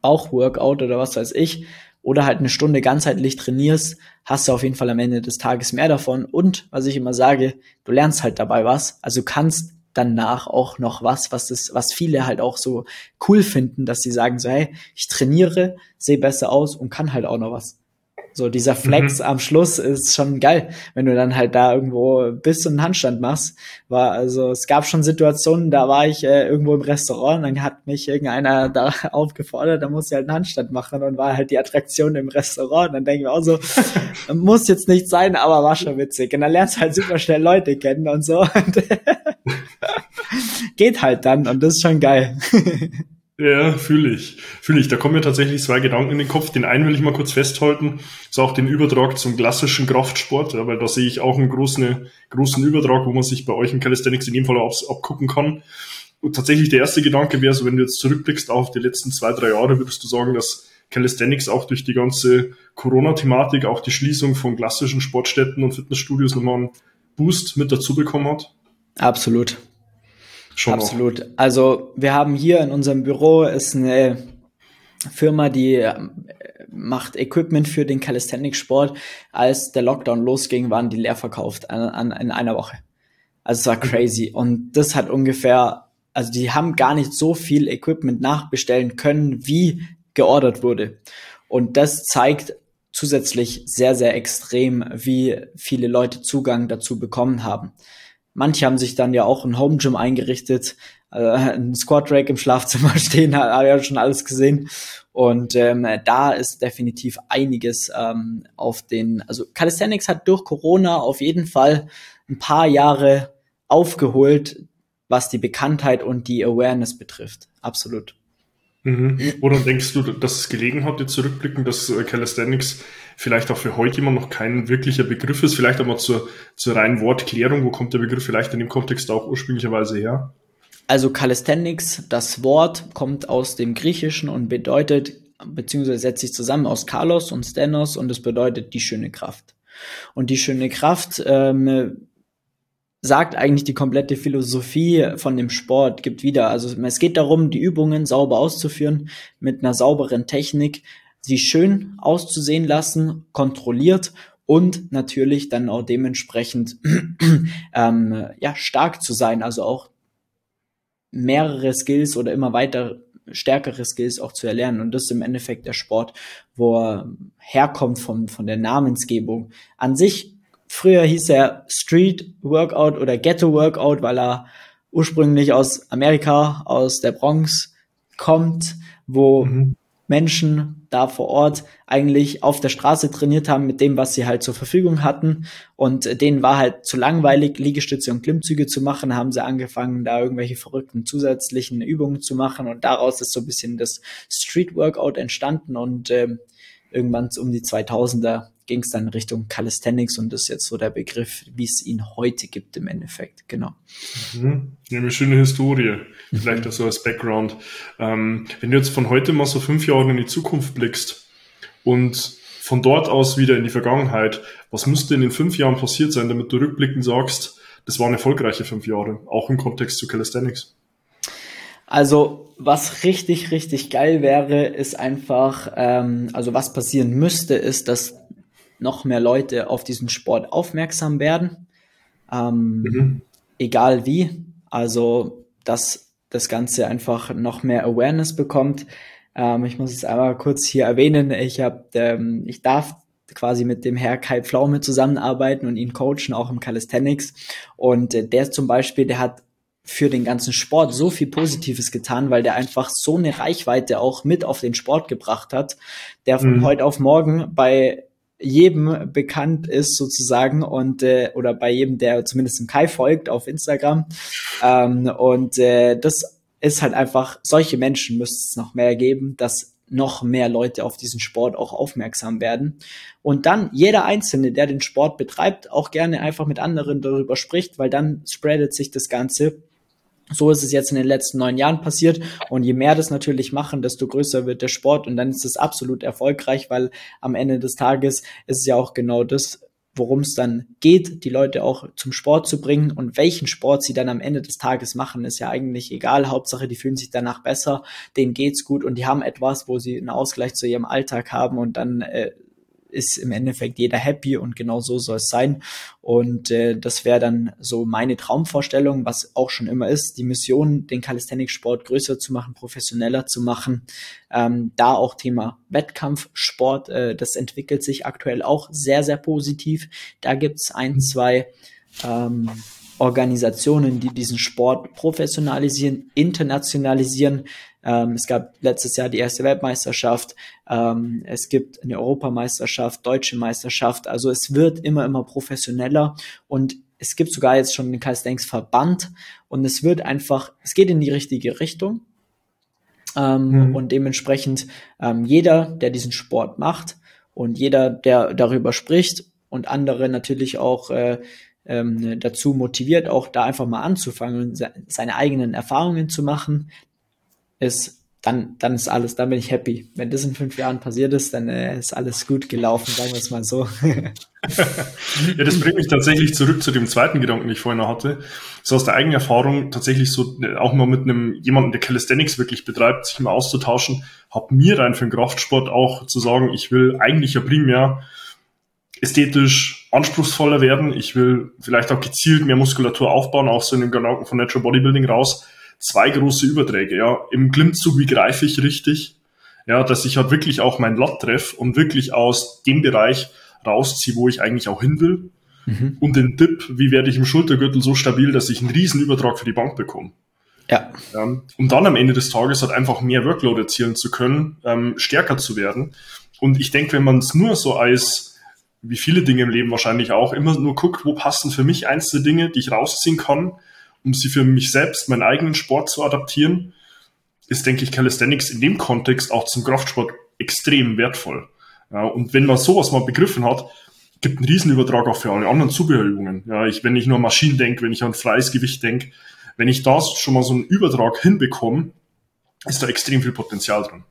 Bauchworkout oder was weiß ich, oder halt eine Stunde ganzheitlich trainierst, hast du auf jeden Fall am Ende des Tages mehr davon. Und was ich immer sage, du lernst halt dabei was. Also kannst danach auch noch was, was das, was viele halt auch so cool finden, dass sie sagen so, hey, ich trainiere, sehe besser aus und kann halt auch noch was. So dieser Flex mhm. am Schluss ist schon geil, wenn du dann halt da irgendwo bist und einen Handstand machst. War also es gab schon Situationen, da war ich äh, irgendwo im Restaurant, dann hat mich irgendeiner <laughs> da aufgefordert, da muss ich halt einen Handstand machen und war halt die Attraktion im Restaurant. Dann denke ich mir auch so, <laughs> muss jetzt nicht sein, aber war schon witzig. Und dann lernst du halt super schnell Leute kennen und so. <laughs> Und geht halt dann und das ist schon geil. Ja, fühle ich. Fühle ich. Da kommen mir tatsächlich zwei Gedanken in den Kopf. Den einen will ich mal kurz festhalten. ist auch den Übertrag zum klassischen Kraftsport, ja, weil da sehe ich auch einen großen, großen Übertrag, wo man sich bei euch im Calisthenics in dem Fall auch abgucken kann. Und tatsächlich der erste Gedanke wäre so, wenn du jetzt zurückblickst auf die letzten zwei, drei Jahre, würdest du sagen, dass Calisthenics auch durch die ganze Corona-Thematik, auch die Schließung von klassischen Sportstätten und Fitnessstudios nochmal einen Boost mit dazu bekommen hat? Absolut. Schon Absolut. Noch. Also wir haben hier in unserem Büro ist eine Firma, die ähm, macht Equipment für den Calisthenics-Sport. Als der Lockdown losging, waren die leer verkauft an, an, in einer Woche. Also es war crazy. Und das hat ungefähr, also die haben gar nicht so viel Equipment nachbestellen können, wie geordert wurde. Und das zeigt zusätzlich sehr, sehr extrem, wie viele Leute Zugang dazu bekommen haben. Manche haben sich dann ja auch ein Home Gym eingerichtet, äh, ein Squat Rack im Schlafzimmer <laughs> stehen, habe ja schon alles gesehen. Und ähm, da ist definitiv einiges ähm, auf den, also Calisthenics hat durch Corona auf jeden Fall ein paar Jahre aufgeholt, was die Bekanntheit und die Awareness betrifft. Absolut. Mhm. Woran denkst du, dass es gelegen hat, jetzt zurückblicken, dass äh, Calisthenics vielleicht auch für heute jemand noch kein wirklicher Begriff ist. Vielleicht mal zur, zur reinen Wortklärung. Wo kommt der Begriff vielleicht in dem Kontext auch ursprünglicherweise her? Also Calisthenics, das Wort kommt aus dem Griechischen und bedeutet, beziehungsweise setzt sich zusammen aus Carlos und Stenos und es bedeutet die schöne Kraft. Und die schöne Kraft ähm, sagt eigentlich die komplette Philosophie von dem Sport, gibt wieder. Also es geht darum, die Übungen sauber auszuführen, mit einer sauberen Technik, sie schön auszusehen lassen, kontrolliert und natürlich dann auch dementsprechend <clears throat> ähm, ja, stark zu sein, also auch mehrere Skills oder immer weiter stärkere Skills auch zu erlernen. Und das ist im Endeffekt der Sport, wo er herkommt von, von der Namensgebung. An sich, früher hieß er Street Workout oder Ghetto Workout, weil er ursprünglich aus Amerika, aus der Bronx kommt, wo mhm. Menschen da vor Ort eigentlich auf der Straße trainiert haben mit dem, was sie halt zur Verfügung hatten. Und denen war halt zu langweilig, Liegestütze und Klimmzüge zu machen, haben sie angefangen, da irgendwelche verrückten zusätzlichen Übungen zu machen. Und daraus ist so ein bisschen das Street Workout entstanden und äh, irgendwann um die 2000er ging es dann Richtung Calisthenics und das ist jetzt so der Begriff, wie es ihn heute gibt im Endeffekt, genau. Mhm. Ja, eine schöne Historie, mhm. vielleicht auch so als Background. Ähm, wenn du jetzt von heute mal so fünf Jahre in die Zukunft blickst und von dort aus wieder in die Vergangenheit, was müsste in den fünf Jahren passiert sein, damit du rückblickend sagst, das waren erfolgreiche fünf Jahre, auch im Kontext zu Calisthenics? Also was richtig, richtig geil wäre, ist einfach, ähm, also was passieren müsste, ist, dass noch mehr Leute auf diesen Sport aufmerksam werden. Ähm, mhm. Egal wie. Also, dass das Ganze einfach noch mehr Awareness bekommt. Ähm, ich muss es einmal kurz hier erwähnen. Ich habe, ähm, ich darf quasi mit dem Herr Kai Pflaume zusammenarbeiten und ihn coachen, auch im Calisthenics. Und äh, der zum Beispiel, der hat für den ganzen Sport so viel Positives getan, weil der einfach so eine Reichweite auch mit auf den Sport gebracht hat, der von mhm. heute auf morgen bei jedem bekannt ist sozusagen und äh, oder bei jedem, der zumindest im Kai folgt auf Instagram. Ähm, und äh, das ist halt einfach, solche Menschen müsste es noch mehr geben, dass noch mehr Leute auf diesen Sport auch aufmerksam werden. Und dann jeder Einzelne, der den Sport betreibt, auch gerne einfach mit anderen darüber spricht, weil dann spreadet sich das Ganze so ist es jetzt in den letzten neun Jahren passiert. Und je mehr das natürlich machen, desto größer wird der Sport. Und dann ist es absolut erfolgreich, weil am Ende des Tages ist es ja auch genau das, worum es dann geht, die Leute auch zum Sport zu bringen. Und welchen Sport sie dann am Ende des Tages machen, ist ja eigentlich egal. Hauptsache, die fühlen sich danach besser, denen geht's gut und die haben etwas, wo sie einen Ausgleich zu ihrem Alltag haben und dann äh, ist im Endeffekt jeder happy und genau so soll es sein. Und äh, das wäre dann so meine Traumvorstellung, was auch schon immer ist, die Mission, den Calisthenics-Sport größer zu machen, professioneller zu machen. Ähm, da auch Thema Wettkampfsport, äh, das entwickelt sich aktuell auch sehr, sehr positiv. Da gibt's ein, zwei ähm, Organisationen, die diesen Sport professionalisieren, internationalisieren. Ähm, es gab letztes Jahr die erste Weltmeisterschaft. Ähm, es gibt eine Europameisterschaft, deutsche Meisterschaft. Also es wird immer, immer professioneller und es gibt sogar jetzt schon den Calisthenics Verband und es wird einfach, es geht in die richtige Richtung. Ähm, mhm. Und dementsprechend ähm, jeder, der diesen Sport macht und jeder, der darüber spricht und andere natürlich auch äh, ähm, dazu motiviert, auch da einfach mal anzufangen und seine eigenen Erfahrungen zu machen, ist, dann, dann ist alles, dann bin ich happy. Wenn das in fünf Jahren passiert ist, dann äh, ist alles gut gelaufen, sagen wir es mal so. ja, das bringt mich tatsächlich zurück zu dem zweiten Gedanken, den ich vorhin noch hatte. So aus der eigenen Erfahrung tatsächlich so äh, auch mal mit einem jemanden, der Calisthenics wirklich betreibt, sich mal auszutauschen, hat mir rein für den Kraftsport auch zu sagen, ich will eigentlich ja primär ästhetisch anspruchsvoller werden. Ich will vielleicht auch gezielt mehr Muskulatur aufbauen, auch so in den Gedanken von Natural Bodybuilding raus zwei große Überträge. Ja, im Klimmzug, wie greife ich richtig? Ja, dass ich halt wirklich auch mein Lot treffe und wirklich aus dem Bereich rausziehe, wo ich eigentlich auch hin will. Mhm. Und den Dip, wie werde ich im Schultergürtel so stabil, dass ich einen riesen Übertrag für die Bank bekomme. Ja. ja. Um dann am Ende des Tages halt einfach mehr Workload erzielen zu können, ähm, stärker zu werden. Und ich denke, wenn man es nur so als, wie viele Dinge im Leben wahrscheinlich auch, immer nur guckt, wo passen für mich einzelne Dinge, die ich rausziehen kann, um sie für mich selbst, meinen eigenen Sport zu adaptieren, ist, denke ich, Calisthenics in dem Kontext auch zum Kraftsport extrem wertvoll. Ja, und wenn man sowas mal begriffen hat, gibt einen Riesenübertrag auch für alle anderen Zubehörübungen. Ja, ich, wenn ich nur an Maschinen denke, wenn ich an freies Gewicht denke, wenn ich da schon mal so einen Übertrag hinbekomme, ist da extrem viel Potenzial drin.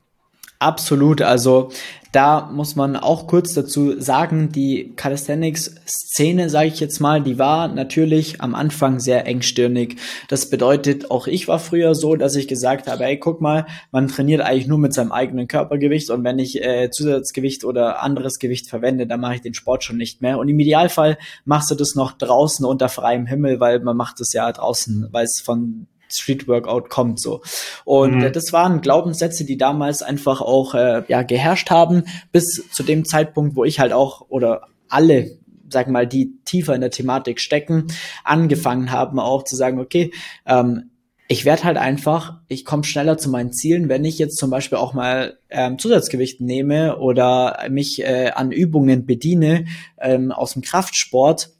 Absolut. Also da muss man auch kurz dazu sagen, die Calisthenics-Szene, sage ich jetzt mal, die war natürlich am Anfang sehr engstirnig. Das bedeutet, auch ich war früher so, dass ich gesagt habe, ey, guck mal, man trainiert eigentlich nur mit seinem eigenen Körpergewicht und wenn ich äh, Zusatzgewicht oder anderes Gewicht verwende, dann mache ich den Sport schon nicht mehr. Und im Idealfall machst du das noch draußen unter freiem Himmel, weil man macht es ja draußen, weil es von Street Workout kommt so. Und mhm. äh, das waren Glaubenssätze, die damals einfach auch äh, ja geherrscht haben bis zu dem Zeitpunkt, wo ich halt auch oder alle sag mal, die tiefer in der Thematik stecken, angefangen haben auch zu sagen, okay, ähm, ich werde halt einfach, ich komme schneller zu meinen Zielen, wenn ich jetzt zum Beispiel auch mal ähm, Zusatzgewicht nehme oder mich äh, an Übungen bediene ähm, aus dem Kraftsport,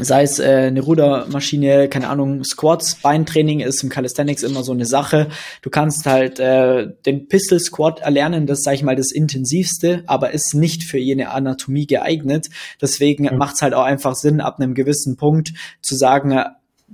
sei es äh, eine Rudermaschine, keine Ahnung, Squats, Beintraining ist im Calisthenics immer so eine Sache. Du kannst halt äh, den Pistol Squat erlernen, das sage ich mal das intensivste, aber ist nicht für jene Anatomie geeignet. Deswegen mhm. macht es halt auch einfach Sinn, ab einem gewissen Punkt zu sagen,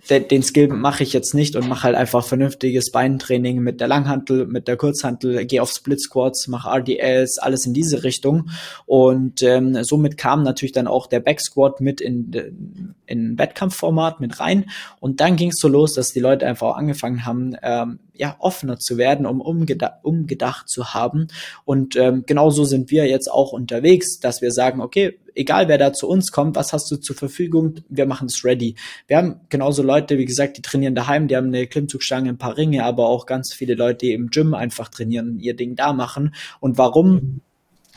den, den Skill mache ich jetzt nicht und mache halt einfach vernünftiges Beintraining mit der Langhantel, mit der Kurzhantel, gehe auf Split Squats, mache RDLs, alles in diese Richtung. Und ähm, somit kam natürlich dann auch der Back Squat mit in, in Wettkampfformat mit rein. Und dann ging es so los, dass die Leute einfach angefangen haben, ähm, ja, offener zu werden, um umgeda umgedacht zu haben. Und ähm, genauso sind wir jetzt auch unterwegs, dass wir sagen, okay, egal wer da zu uns kommt, was hast du zur Verfügung, wir machen es ready. Wir haben genauso Leute, wie gesagt, die trainieren daheim, die haben eine Klimmzugstange, ein paar Ringe, aber auch ganz viele Leute, die im Gym einfach trainieren, ihr Ding da machen. Und warum?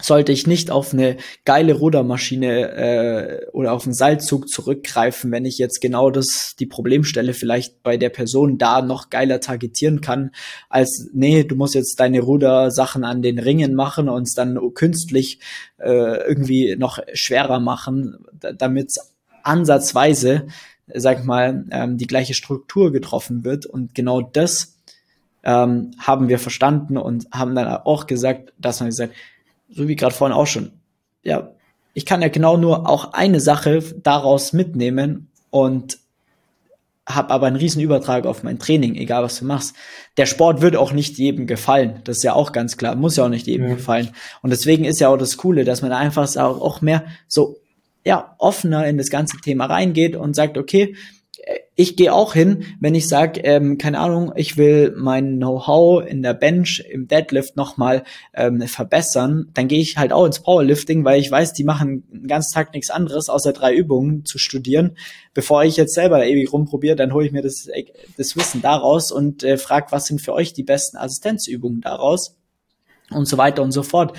Sollte ich nicht auf eine geile Rudermaschine äh, oder auf einen Seilzug zurückgreifen, wenn ich jetzt genau das die Problemstelle vielleicht bei der Person da noch geiler targetieren kann, als nee, du musst jetzt deine Rudersachen an den Ringen machen und es dann künstlich äh, irgendwie noch schwerer machen, damit ansatzweise, sag mal, ähm, die gleiche Struktur getroffen wird. Und genau das ähm, haben wir verstanden und haben dann auch gesagt, dass man gesagt, so wie gerade vorhin auch schon, ja, ich kann ja genau nur auch eine Sache daraus mitnehmen und habe aber einen riesen Übertrag auf mein Training, egal was du machst. Der Sport wird auch nicht jedem gefallen. Das ist ja auch ganz klar. Muss ja auch nicht jedem ja. gefallen. Und deswegen ist ja auch das Coole, dass man einfach auch mehr so, ja, offener in das ganze Thema reingeht und sagt, okay, ich gehe auch hin, wenn ich sage, ähm, keine Ahnung, ich will mein Know-how in der Bench, im Deadlift nochmal ähm, verbessern, dann gehe ich halt auch ins Powerlifting, weil ich weiß, die machen den ganzen Tag nichts anderes, außer drei Übungen zu studieren. Bevor ich jetzt selber ewig rumprobiere, dann hole ich mir das, das Wissen daraus und äh, frage, was sind für euch die besten Assistenzübungen daraus und so weiter und so fort.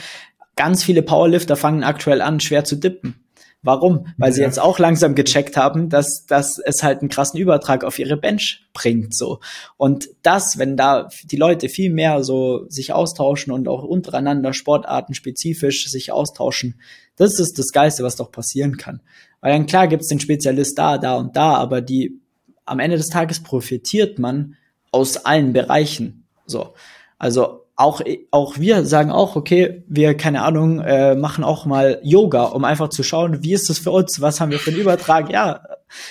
Ganz viele Powerlifter fangen aktuell an, schwer zu dippen Warum? Weil ja. sie jetzt auch langsam gecheckt haben, dass, dass es halt einen krassen Übertrag auf ihre Bench bringt, so. Und das, wenn da die Leute viel mehr so sich austauschen und auch untereinander Sportarten spezifisch sich austauschen, das ist das Geiste, was doch passieren kann. Weil dann klar gibt's den Spezialist da, da und da, aber die, am Ende des Tages profitiert man aus allen Bereichen, so. Also auch, auch wir sagen auch, okay, wir, keine Ahnung, äh, machen auch mal Yoga, um einfach zu schauen, wie ist das für uns, was haben wir für einen Übertrag, ja,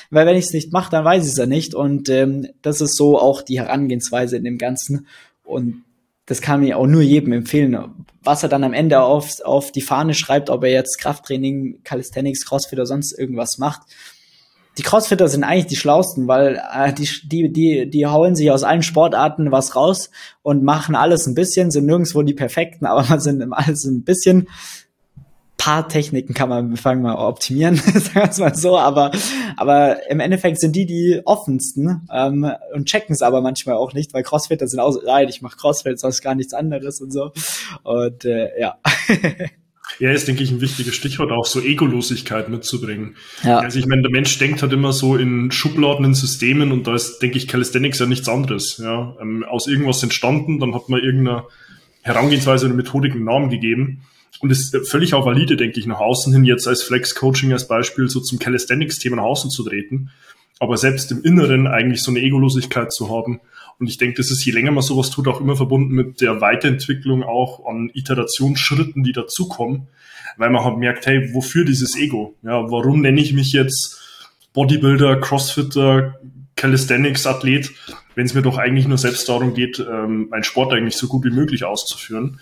weil wenn ich es nicht mache, dann weiß ich es ja nicht. Und ähm, das ist so auch die Herangehensweise in dem Ganzen. Und das kann ich auch nur jedem empfehlen, was er dann am Ende auf, auf die Fahne schreibt, ob er jetzt Krafttraining, Calisthenics, Crossfit oder sonst irgendwas macht, die Crossfitter sind eigentlich die schlausten, weil äh, die, die, die, die hauen sich aus allen Sportarten was raus und machen alles ein bisschen, sind nirgendwo die perfekten, <laughs> aber man sind alles ein bisschen. Paar Techniken kann man fangen mal optimieren, <laughs> sagen wir mal so, aber, aber im Endeffekt sind die die offensten ähm, und checken es aber manchmal auch nicht, weil Crossfitter sind auch so, nein, ich mache Crossfit, sonst gar nichts anderes und so. Und äh, ja. <laughs> Ja, ist, denke ich, ein wichtiges Stichwort, auch so Egolosigkeit mitzubringen. Ja. Also ich meine, der Mensch denkt halt immer so in Schubladen, in Systemen und da ist, denke ich, Calisthenics ja nichts anderes. Ja, ähm, aus irgendwas entstanden, dann hat man irgendeine Herangehensweise oder Methodik einen Namen gegeben und ist völlig auch valide, denke ich, nach außen hin jetzt als Flex-Coaching als Beispiel so zum Calisthenics-Thema nach außen zu treten. Aber selbst im Inneren eigentlich so eine Egolosigkeit zu haben Und ich denke, das ist, je länger man sowas tut, auch immer verbunden mit der Weiterentwicklung auch an Iterationsschritten, die dazukommen, weil man halt merkt, hey, wofür dieses Ego? Ja, warum nenne ich mich jetzt Bodybuilder, Crossfitter, Calisthenics-Athlet, wenn es mir doch eigentlich nur selbst darum geht, ähm, meinen Sport eigentlich so gut wie möglich auszuführen.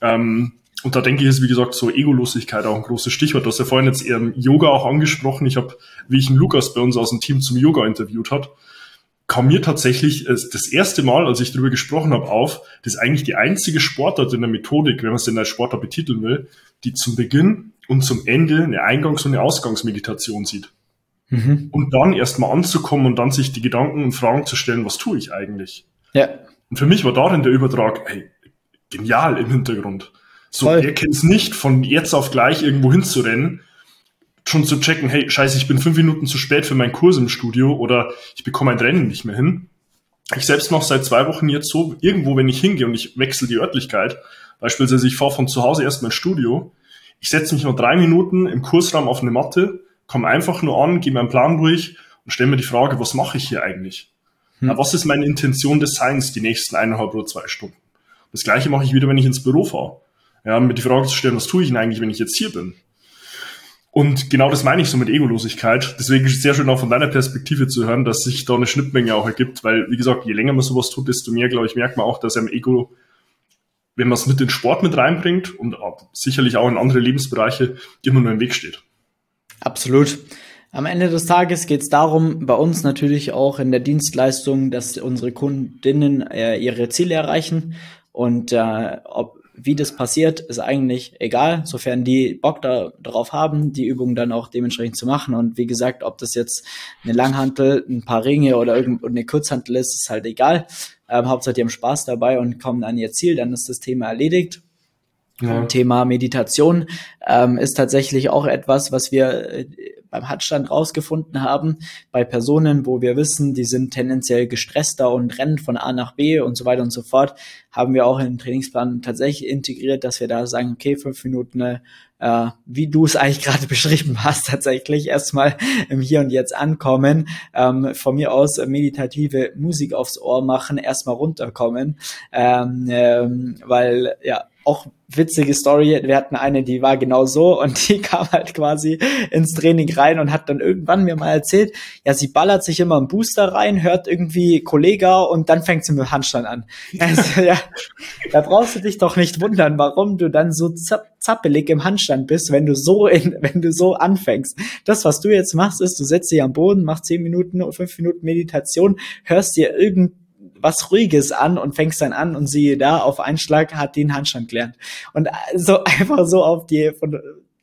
Ähm, und da denke ich, ist wie gesagt so Egolosigkeit auch ein großes Stichwort. Du hast ja vorhin jetzt eher Yoga auch angesprochen. Ich habe, wie ich einen Lukas bei uns aus dem Team zum Yoga interviewt hat, kam mir tatsächlich äh, das erste Mal, als ich darüber gesprochen habe, auf, das ist eigentlich die einzige Sportart in der Methodik, wenn man es denn als Sportart betiteln will, die zum Beginn und zum Ende eine Eingangs- und eine Ausgangsmeditation sieht. Mhm. Und dann erstmal anzukommen und dann sich die Gedanken und Fragen zu stellen, was tue ich eigentlich? Ja. Und für mich war darin der Übertrag, ey, genial im Hintergrund. So, Voll. wer kennt es nicht, von jetzt auf gleich irgendwo hinzurennen, schon zu checken, hey, scheiße, ich bin fünf Minuten zu spät für meinen Kurs im Studio oder ich bekomme ein Rennen nicht mehr hin. Ich selbst noch seit zwei Wochen jetzt so, irgendwo, wenn ich hingehe und ich wechsle die Örtlichkeit, beispielsweise ich fahre von zu Hause erst mein Studio, ich setze mich noch drei Minuten im Kursraum auf eine Matte, komme einfach nur an, gehe meinen Plan durch und stelle mir die Frage, was mache ich hier eigentlich? Hm. Was ist meine Intention des Seins die nächsten eineinhalb oder zwei Stunden? Das gleiche mache ich wieder, wenn ich ins Büro fahre. Ja, mir die Frage zu stellen, was tue ich denn eigentlich, wenn ich jetzt hier bin? Und genau das meine ich so mit Egolosigkeit. Deswegen ist es sehr schön auch von deiner Perspektive zu hören, dass sich da eine Schnittmenge auch ergibt, weil, wie gesagt, je länger man sowas tut, desto mehr, glaube ich, merkt man auch, dass einem Ego, wenn man es mit in Sport mit reinbringt und sicherlich auch in andere Lebensbereiche, immer nur im Weg steht. Absolut. Am Ende des Tages geht es darum, bei uns natürlich auch in der Dienstleistung, dass unsere Kundinnen äh, ihre Ziele erreichen und äh, ob wie das passiert, ist eigentlich egal, sofern die Bock da, darauf haben, die Übung dann auch dementsprechend zu machen. Und wie gesagt, ob das jetzt eine Langhantel, ein paar Ringe oder irgendeine Kurzhantel ist, ist halt egal. Ähm, Hauptsache, die haben Spaß dabei und kommen an ihr Ziel, dann ist das Thema erledigt. Ja. Thema Meditation ähm, ist tatsächlich auch etwas, was wir äh, beim Handstand rausgefunden haben, bei Personen, wo wir wissen, die sind tendenziell gestresster und rennen von A nach B und so weiter und so fort, haben wir auch in den Trainingsplan tatsächlich integriert, dass wir da sagen, okay, fünf Minuten, äh, wie du es eigentlich gerade <laughs> beschrieben hast, tatsächlich erstmal im Hier und Jetzt ankommen, ähm, von mir aus meditative Musik aufs Ohr machen, erstmal runterkommen, ähm, ähm, weil ja, auch witzige Story. Wir hatten eine, die war genau so <laughs> und die kam halt quasi ins Training rein und hat dann irgendwann mir mal erzählt, ja, sie ballert sich immer einen Booster rein, hört irgendwie Kollega und dann fängt sie mit Handstand an. <laughs> Also, ja, da brauchst du dich doch nicht wundern, warum du dann so zappelig im Handstand bist, wenn du so in, <laughs> wenn du so anfängst. Das, was du jetzt machst, ist, du setzt dich am Boden, machst zehn Minuten, fünf Minuten Meditation, hörst dir irgend was Ruhiges an und fängst dann an und siehe da, auf einen Schlag hat den Handstand gelernt. Und so <laughs> einfach so auf die von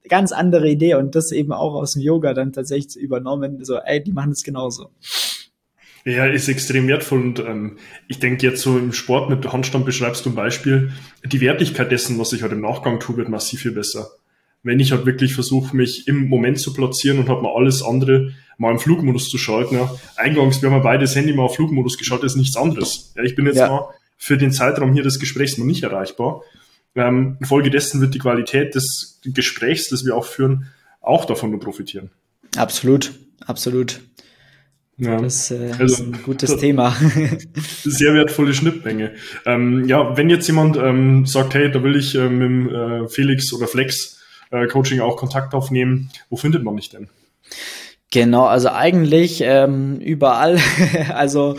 ganz andere Idee und das eben auch aus dem Yoga dann tatsächlich übernommen. So, ey, die machen es genauso. Ja, ist extrem wertvoll und ähm, ich denke jetzt so im Sport mit Handstand beschreibst du ein Beispiel, die Wertigkeit dessen, was ich halt im Nachgang tue, wird massiv viel besser. Wenn ich halt wirklich versuche, mich im Moment zu platzieren und habe mal alles andere mal im Flugmodus zu schalten. Ja. Eingangs, wir haben ja beide Handy mal auf Flugmodus geschaltet, ist nichts anderes. Ja, ich bin jetzt ja. mal für den Zeitraum hier des Gesprächs noch nicht erreichbar. Ähm, infolgedessen wird die Qualität des Gesprächs, das wir auch führen, auch davon nur profitieren. Absolut, absolut. Ja. Das äh, also, ist ein gutes das, Thema. <laughs> <laughs> sehr wertvolle Schnittmenge. Ähm, ja, wenn jetzt jemand ähm, sagt, hey, da will ich äh, mit äh, Felix oder Flex äh, Coaching auch Kontakt aufnehmen, wo findet man mich denn? Genau, also eigentlich ähm, überall. <laughs> also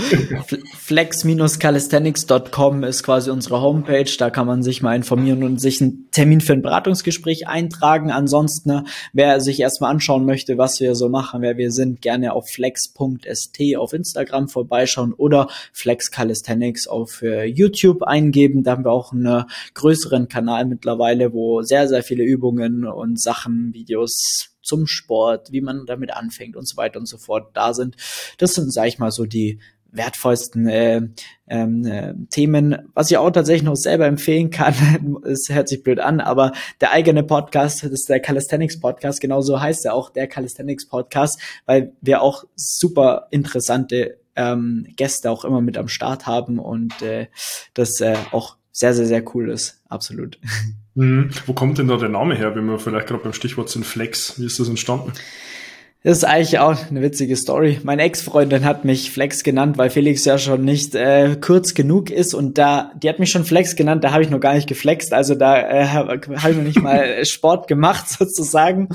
flex-calisthenics.com ist quasi unsere Homepage. Da kann man sich mal informieren und sich einen Termin für ein Beratungsgespräch eintragen. Ansonsten, ne, wer sich erstmal anschauen möchte, was wir so machen, wer wir sind, gerne auf flex.st auf Instagram vorbeischauen oder Flex Calisthenics auf äh, YouTube eingeben. Da haben wir auch einen größeren Kanal mittlerweile, wo sehr, sehr viele Übungen und Sachen, Videos zum Sport, wie man damit anfängt und so weiter und so fort da sind. Das sind, sag ich mal, so die wertvollsten äh, ähm, äh, Themen, was ich auch tatsächlich noch selber empfehlen kann, <laughs> es hört sich blöd an, aber der eigene Podcast, das ist der Calisthenics Podcast, genauso heißt er auch, der Calisthenics Podcast, weil wir auch super interessante ähm, Gäste auch immer mit am Start haben und äh, das äh, auch sehr, sehr, sehr cool ist, absolut. <laughs> Mhm. Wo kommt denn da der Name her, wenn wir vielleicht gerade beim Stichwort sind Flex? Wie ist das entstanden? Das ist eigentlich auch eine witzige Story. Meine Ex-Freundin hat mich Flex genannt, weil Felix ja schon nicht äh, kurz genug ist und da, die hat mich schon Flex genannt, da habe ich noch gar nicht geflext, also da äh, habe ich noch nicht mal <laughs> Sport gemacht <laughs> sozusagen.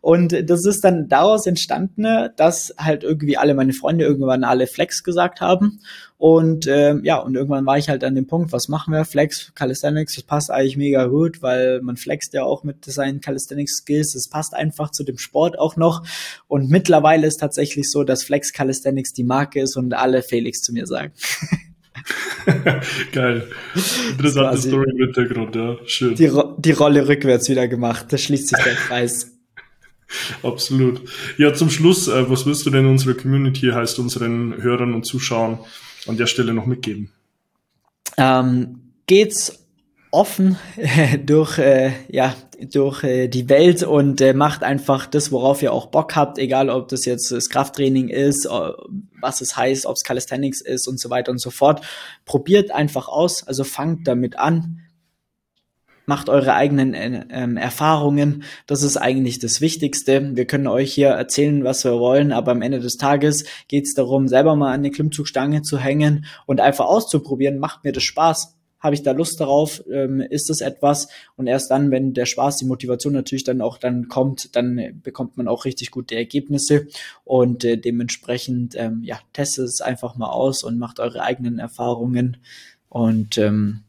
Und das ist dann daraus entstanden, dass halt irgendwie alle meine Freunde irgendwann alle Flex gesagt haben und ähm, ja, und irgendwann war ich halt an dem Punkt, was machen wir? Flex, Calisthenics, das passt eigentlich mega gut, weil man flext ja auch mit seinen Calisthenics-Skills. Das passt einfach zu dem Sport auch noch. Und mittlerweile ist tatsächlich so, dass Flex Calisthenics die Marke ist und alle Felix zu mir sagen. <laughs> Geil. Interessante Story im Hintergrund, ja. Schön. Die, Ro die Rolle rückwärts wieder gemacht. Da schließt sich der Kreis. <laughs> Absolut. Ja, zum Schluss, äh, was wirst du denn unserer Community, heißt unseren Hörern und Zuschauern an der Stelle noch mitgeben? Ähm, geht's offen <laughs> durch äh, ja durch äh, die Welt und äh, macht einfach das, worauf ihr auch Bock habt, egal ob das jetzt das Krafttraining ist, äh, was es heißt, ob es Calisthenics ist und so weiter und so fort. Probiert einfach aus, also fangt damit an macht eure eigenen äh, ähm, Erfahrungen. Das ist eigentlich das Wichtigste. Wir können euch hier erzählen, was wir wollen, aber am Ende des Tages geht es darum, selber mal an eine Klimmzugstange zu hängen und einfach auszuprobieren. Macht mir das Spaß? Habe ich da Lust darauf? Ähm, ist das etwas? Und erst dann, wenn der Spaß, die Motivation natürlich dann auch dann kommt, dann bekommt man auch richtig gute Ergebnisse und äh, dementsprechend ähm, ja testet es einfach mal aus und macht eure eigenen Erfahrungen und ähm,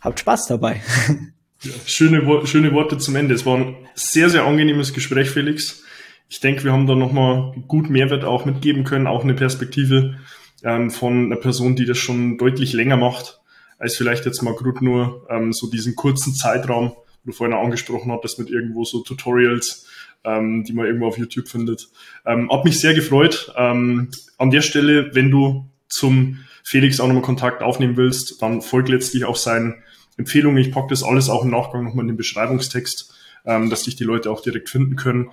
habt Spaß dabei. <laughs> Ja, schöne, schöne Worte zum Ende. Es war ein sehr, sehr angenehmes Gespräch, Felix. Ich denke, wir haben da nochmal gut Mehrwert auch mitgeben können, auch eine Perspektive ähm, von einer Person, die das schon deutlich länger macht, als vielleicht jetzt mal gut nur ähm, so diesen kurzen Zeitraum, wo du vorhin auch angesprochen hattest, mit irgendwo so Tutorials, ähm, die man irgendwo auf YouTube findet. Ähm, hat mich sehr gefreut. Ähm, an der Stelle, wenn du zum Felix auch nochmal Kontakt aufnehmen willst, dann folgt letztlich auch sein Empfehlungen. Ich packe das alles auch im Nachgang nochmal in den Beschreibungstext, ähm, dass sich die Leute auch direkt finden können.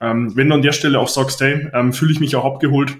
Ähm, wenn du an der Stelle auch sagst, hey, ähm, fühle ich mich auch abgeholt,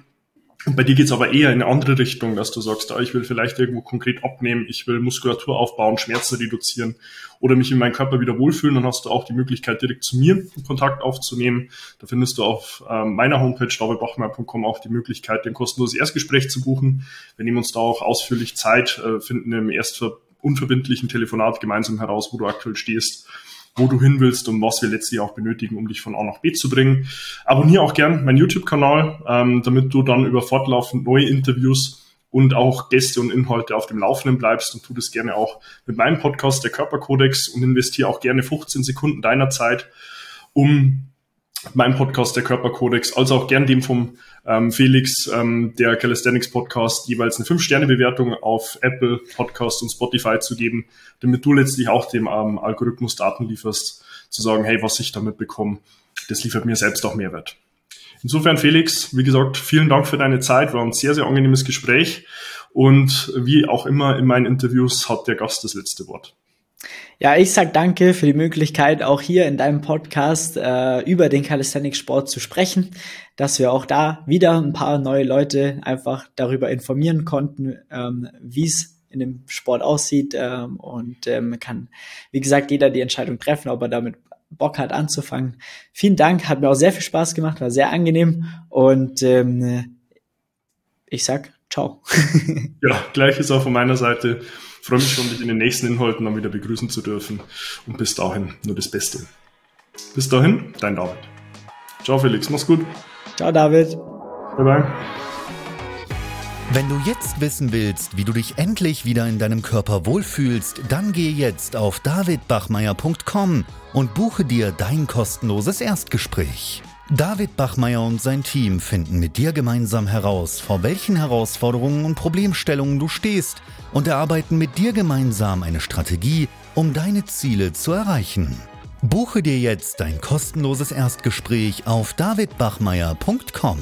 bei dir geht's aber eher in eine andere Richtung, dass du sagst, ah, ich will vielleicht irgendwo konkret abnehmen, ich will Muskulatur aufbauen, Schmerzen reduzieren oder mich in meinem Körper wieder wohlfühlen, dann hast du auch die Möglichkeit, direkt zu mir Kontakt aufzunehmen. Da findest du auf ähm, meiner Homepage davidbachmeier.com auch die Möglichkeit, ein kostenloses Erstgespräch zu buchen. Wir nehmen uns da auch ausführlich Zeit, äh, finden im Erstver unverbindlichen Telefonat gemeinsam heraus, wo du aktuell stehst, wo du hin willst und was wir letztlich auch benötigen, um dich von A nach B zu bringen. Abonniere auch gern meinen YouTube-Kanal, ähm, damit du dann über fortlaufend neue Interviews und auch Gäste und Inhalte auf dem Laufenden bleibst und tu das gerne auch mit meinem Podcast, der Körperkodex und investiere auch gerne 15 Sekunden deiner Zeit, um meinem Podcast, der Körperkodex, als auch gern dem vom ähm, Felix, ähm, der Calisthenics Podcast, jeweils eine 5-Sterne-Bewertung auf Apple Podcast und Spotify zu geben, damit du letztlich auch dem ähm, Algorithmus Daten lieferst, zu sagen, hey, was ich damit bekomme, das liefert mir selbst auch Mehrwert. Insofern, Felix, wie gesagt, vielen Dank für deine Zeit, war ein sehr, sehr angenehmes Gespräch und wie auch immer in meinen Interviews hat der Gast das letzte Wort. Ja, ich sag danke für die Möglichkeit, auch hier in deinem Podcast äh, über den Calisthenics-Sport zu sprechen, dass wir auch da wieder ein paar neue Leute einfach darüber informieren konnten, ähm, wie es in dem Sport aussieht ähm, und ähm, kann, wie gesagt, jeder die Entscheidung treffen, ob er damit Bock hat anzufangen. Vielen Dank, hat mir auch sehr viel Spaß gemacht, war sehr angenehm und ähm, ich sag ciao. <laughs> ja, gleiches auch von meiner Seite freue mich schon, dich in den nächsten Inhalten dann wieder begrüßen zu dürfen. Und bis dahin nur das Beste. Bis dahin, dein David. Ciao Felix, mach's gut. Ciao David. Bye bye. Wenn du jetzt wissen willst, wie du dich endlich wieder in deinem Körper wohlfühlst, dann geh jetzt auf davidbachmeier.com und buche dir dein kostenloses Erstgespräch. David Bachmeier und sein Team finden mit dir gemeinsam heraus, vor welchen Herausforderungen und Problemstellungen du stehst und erarbeiten mit dir gemeinsam eine Strategie, um deine Ziele zu erreichen. Buche dir jetzt dein kostenloses Erstgespräch auf davidbachmeier.com.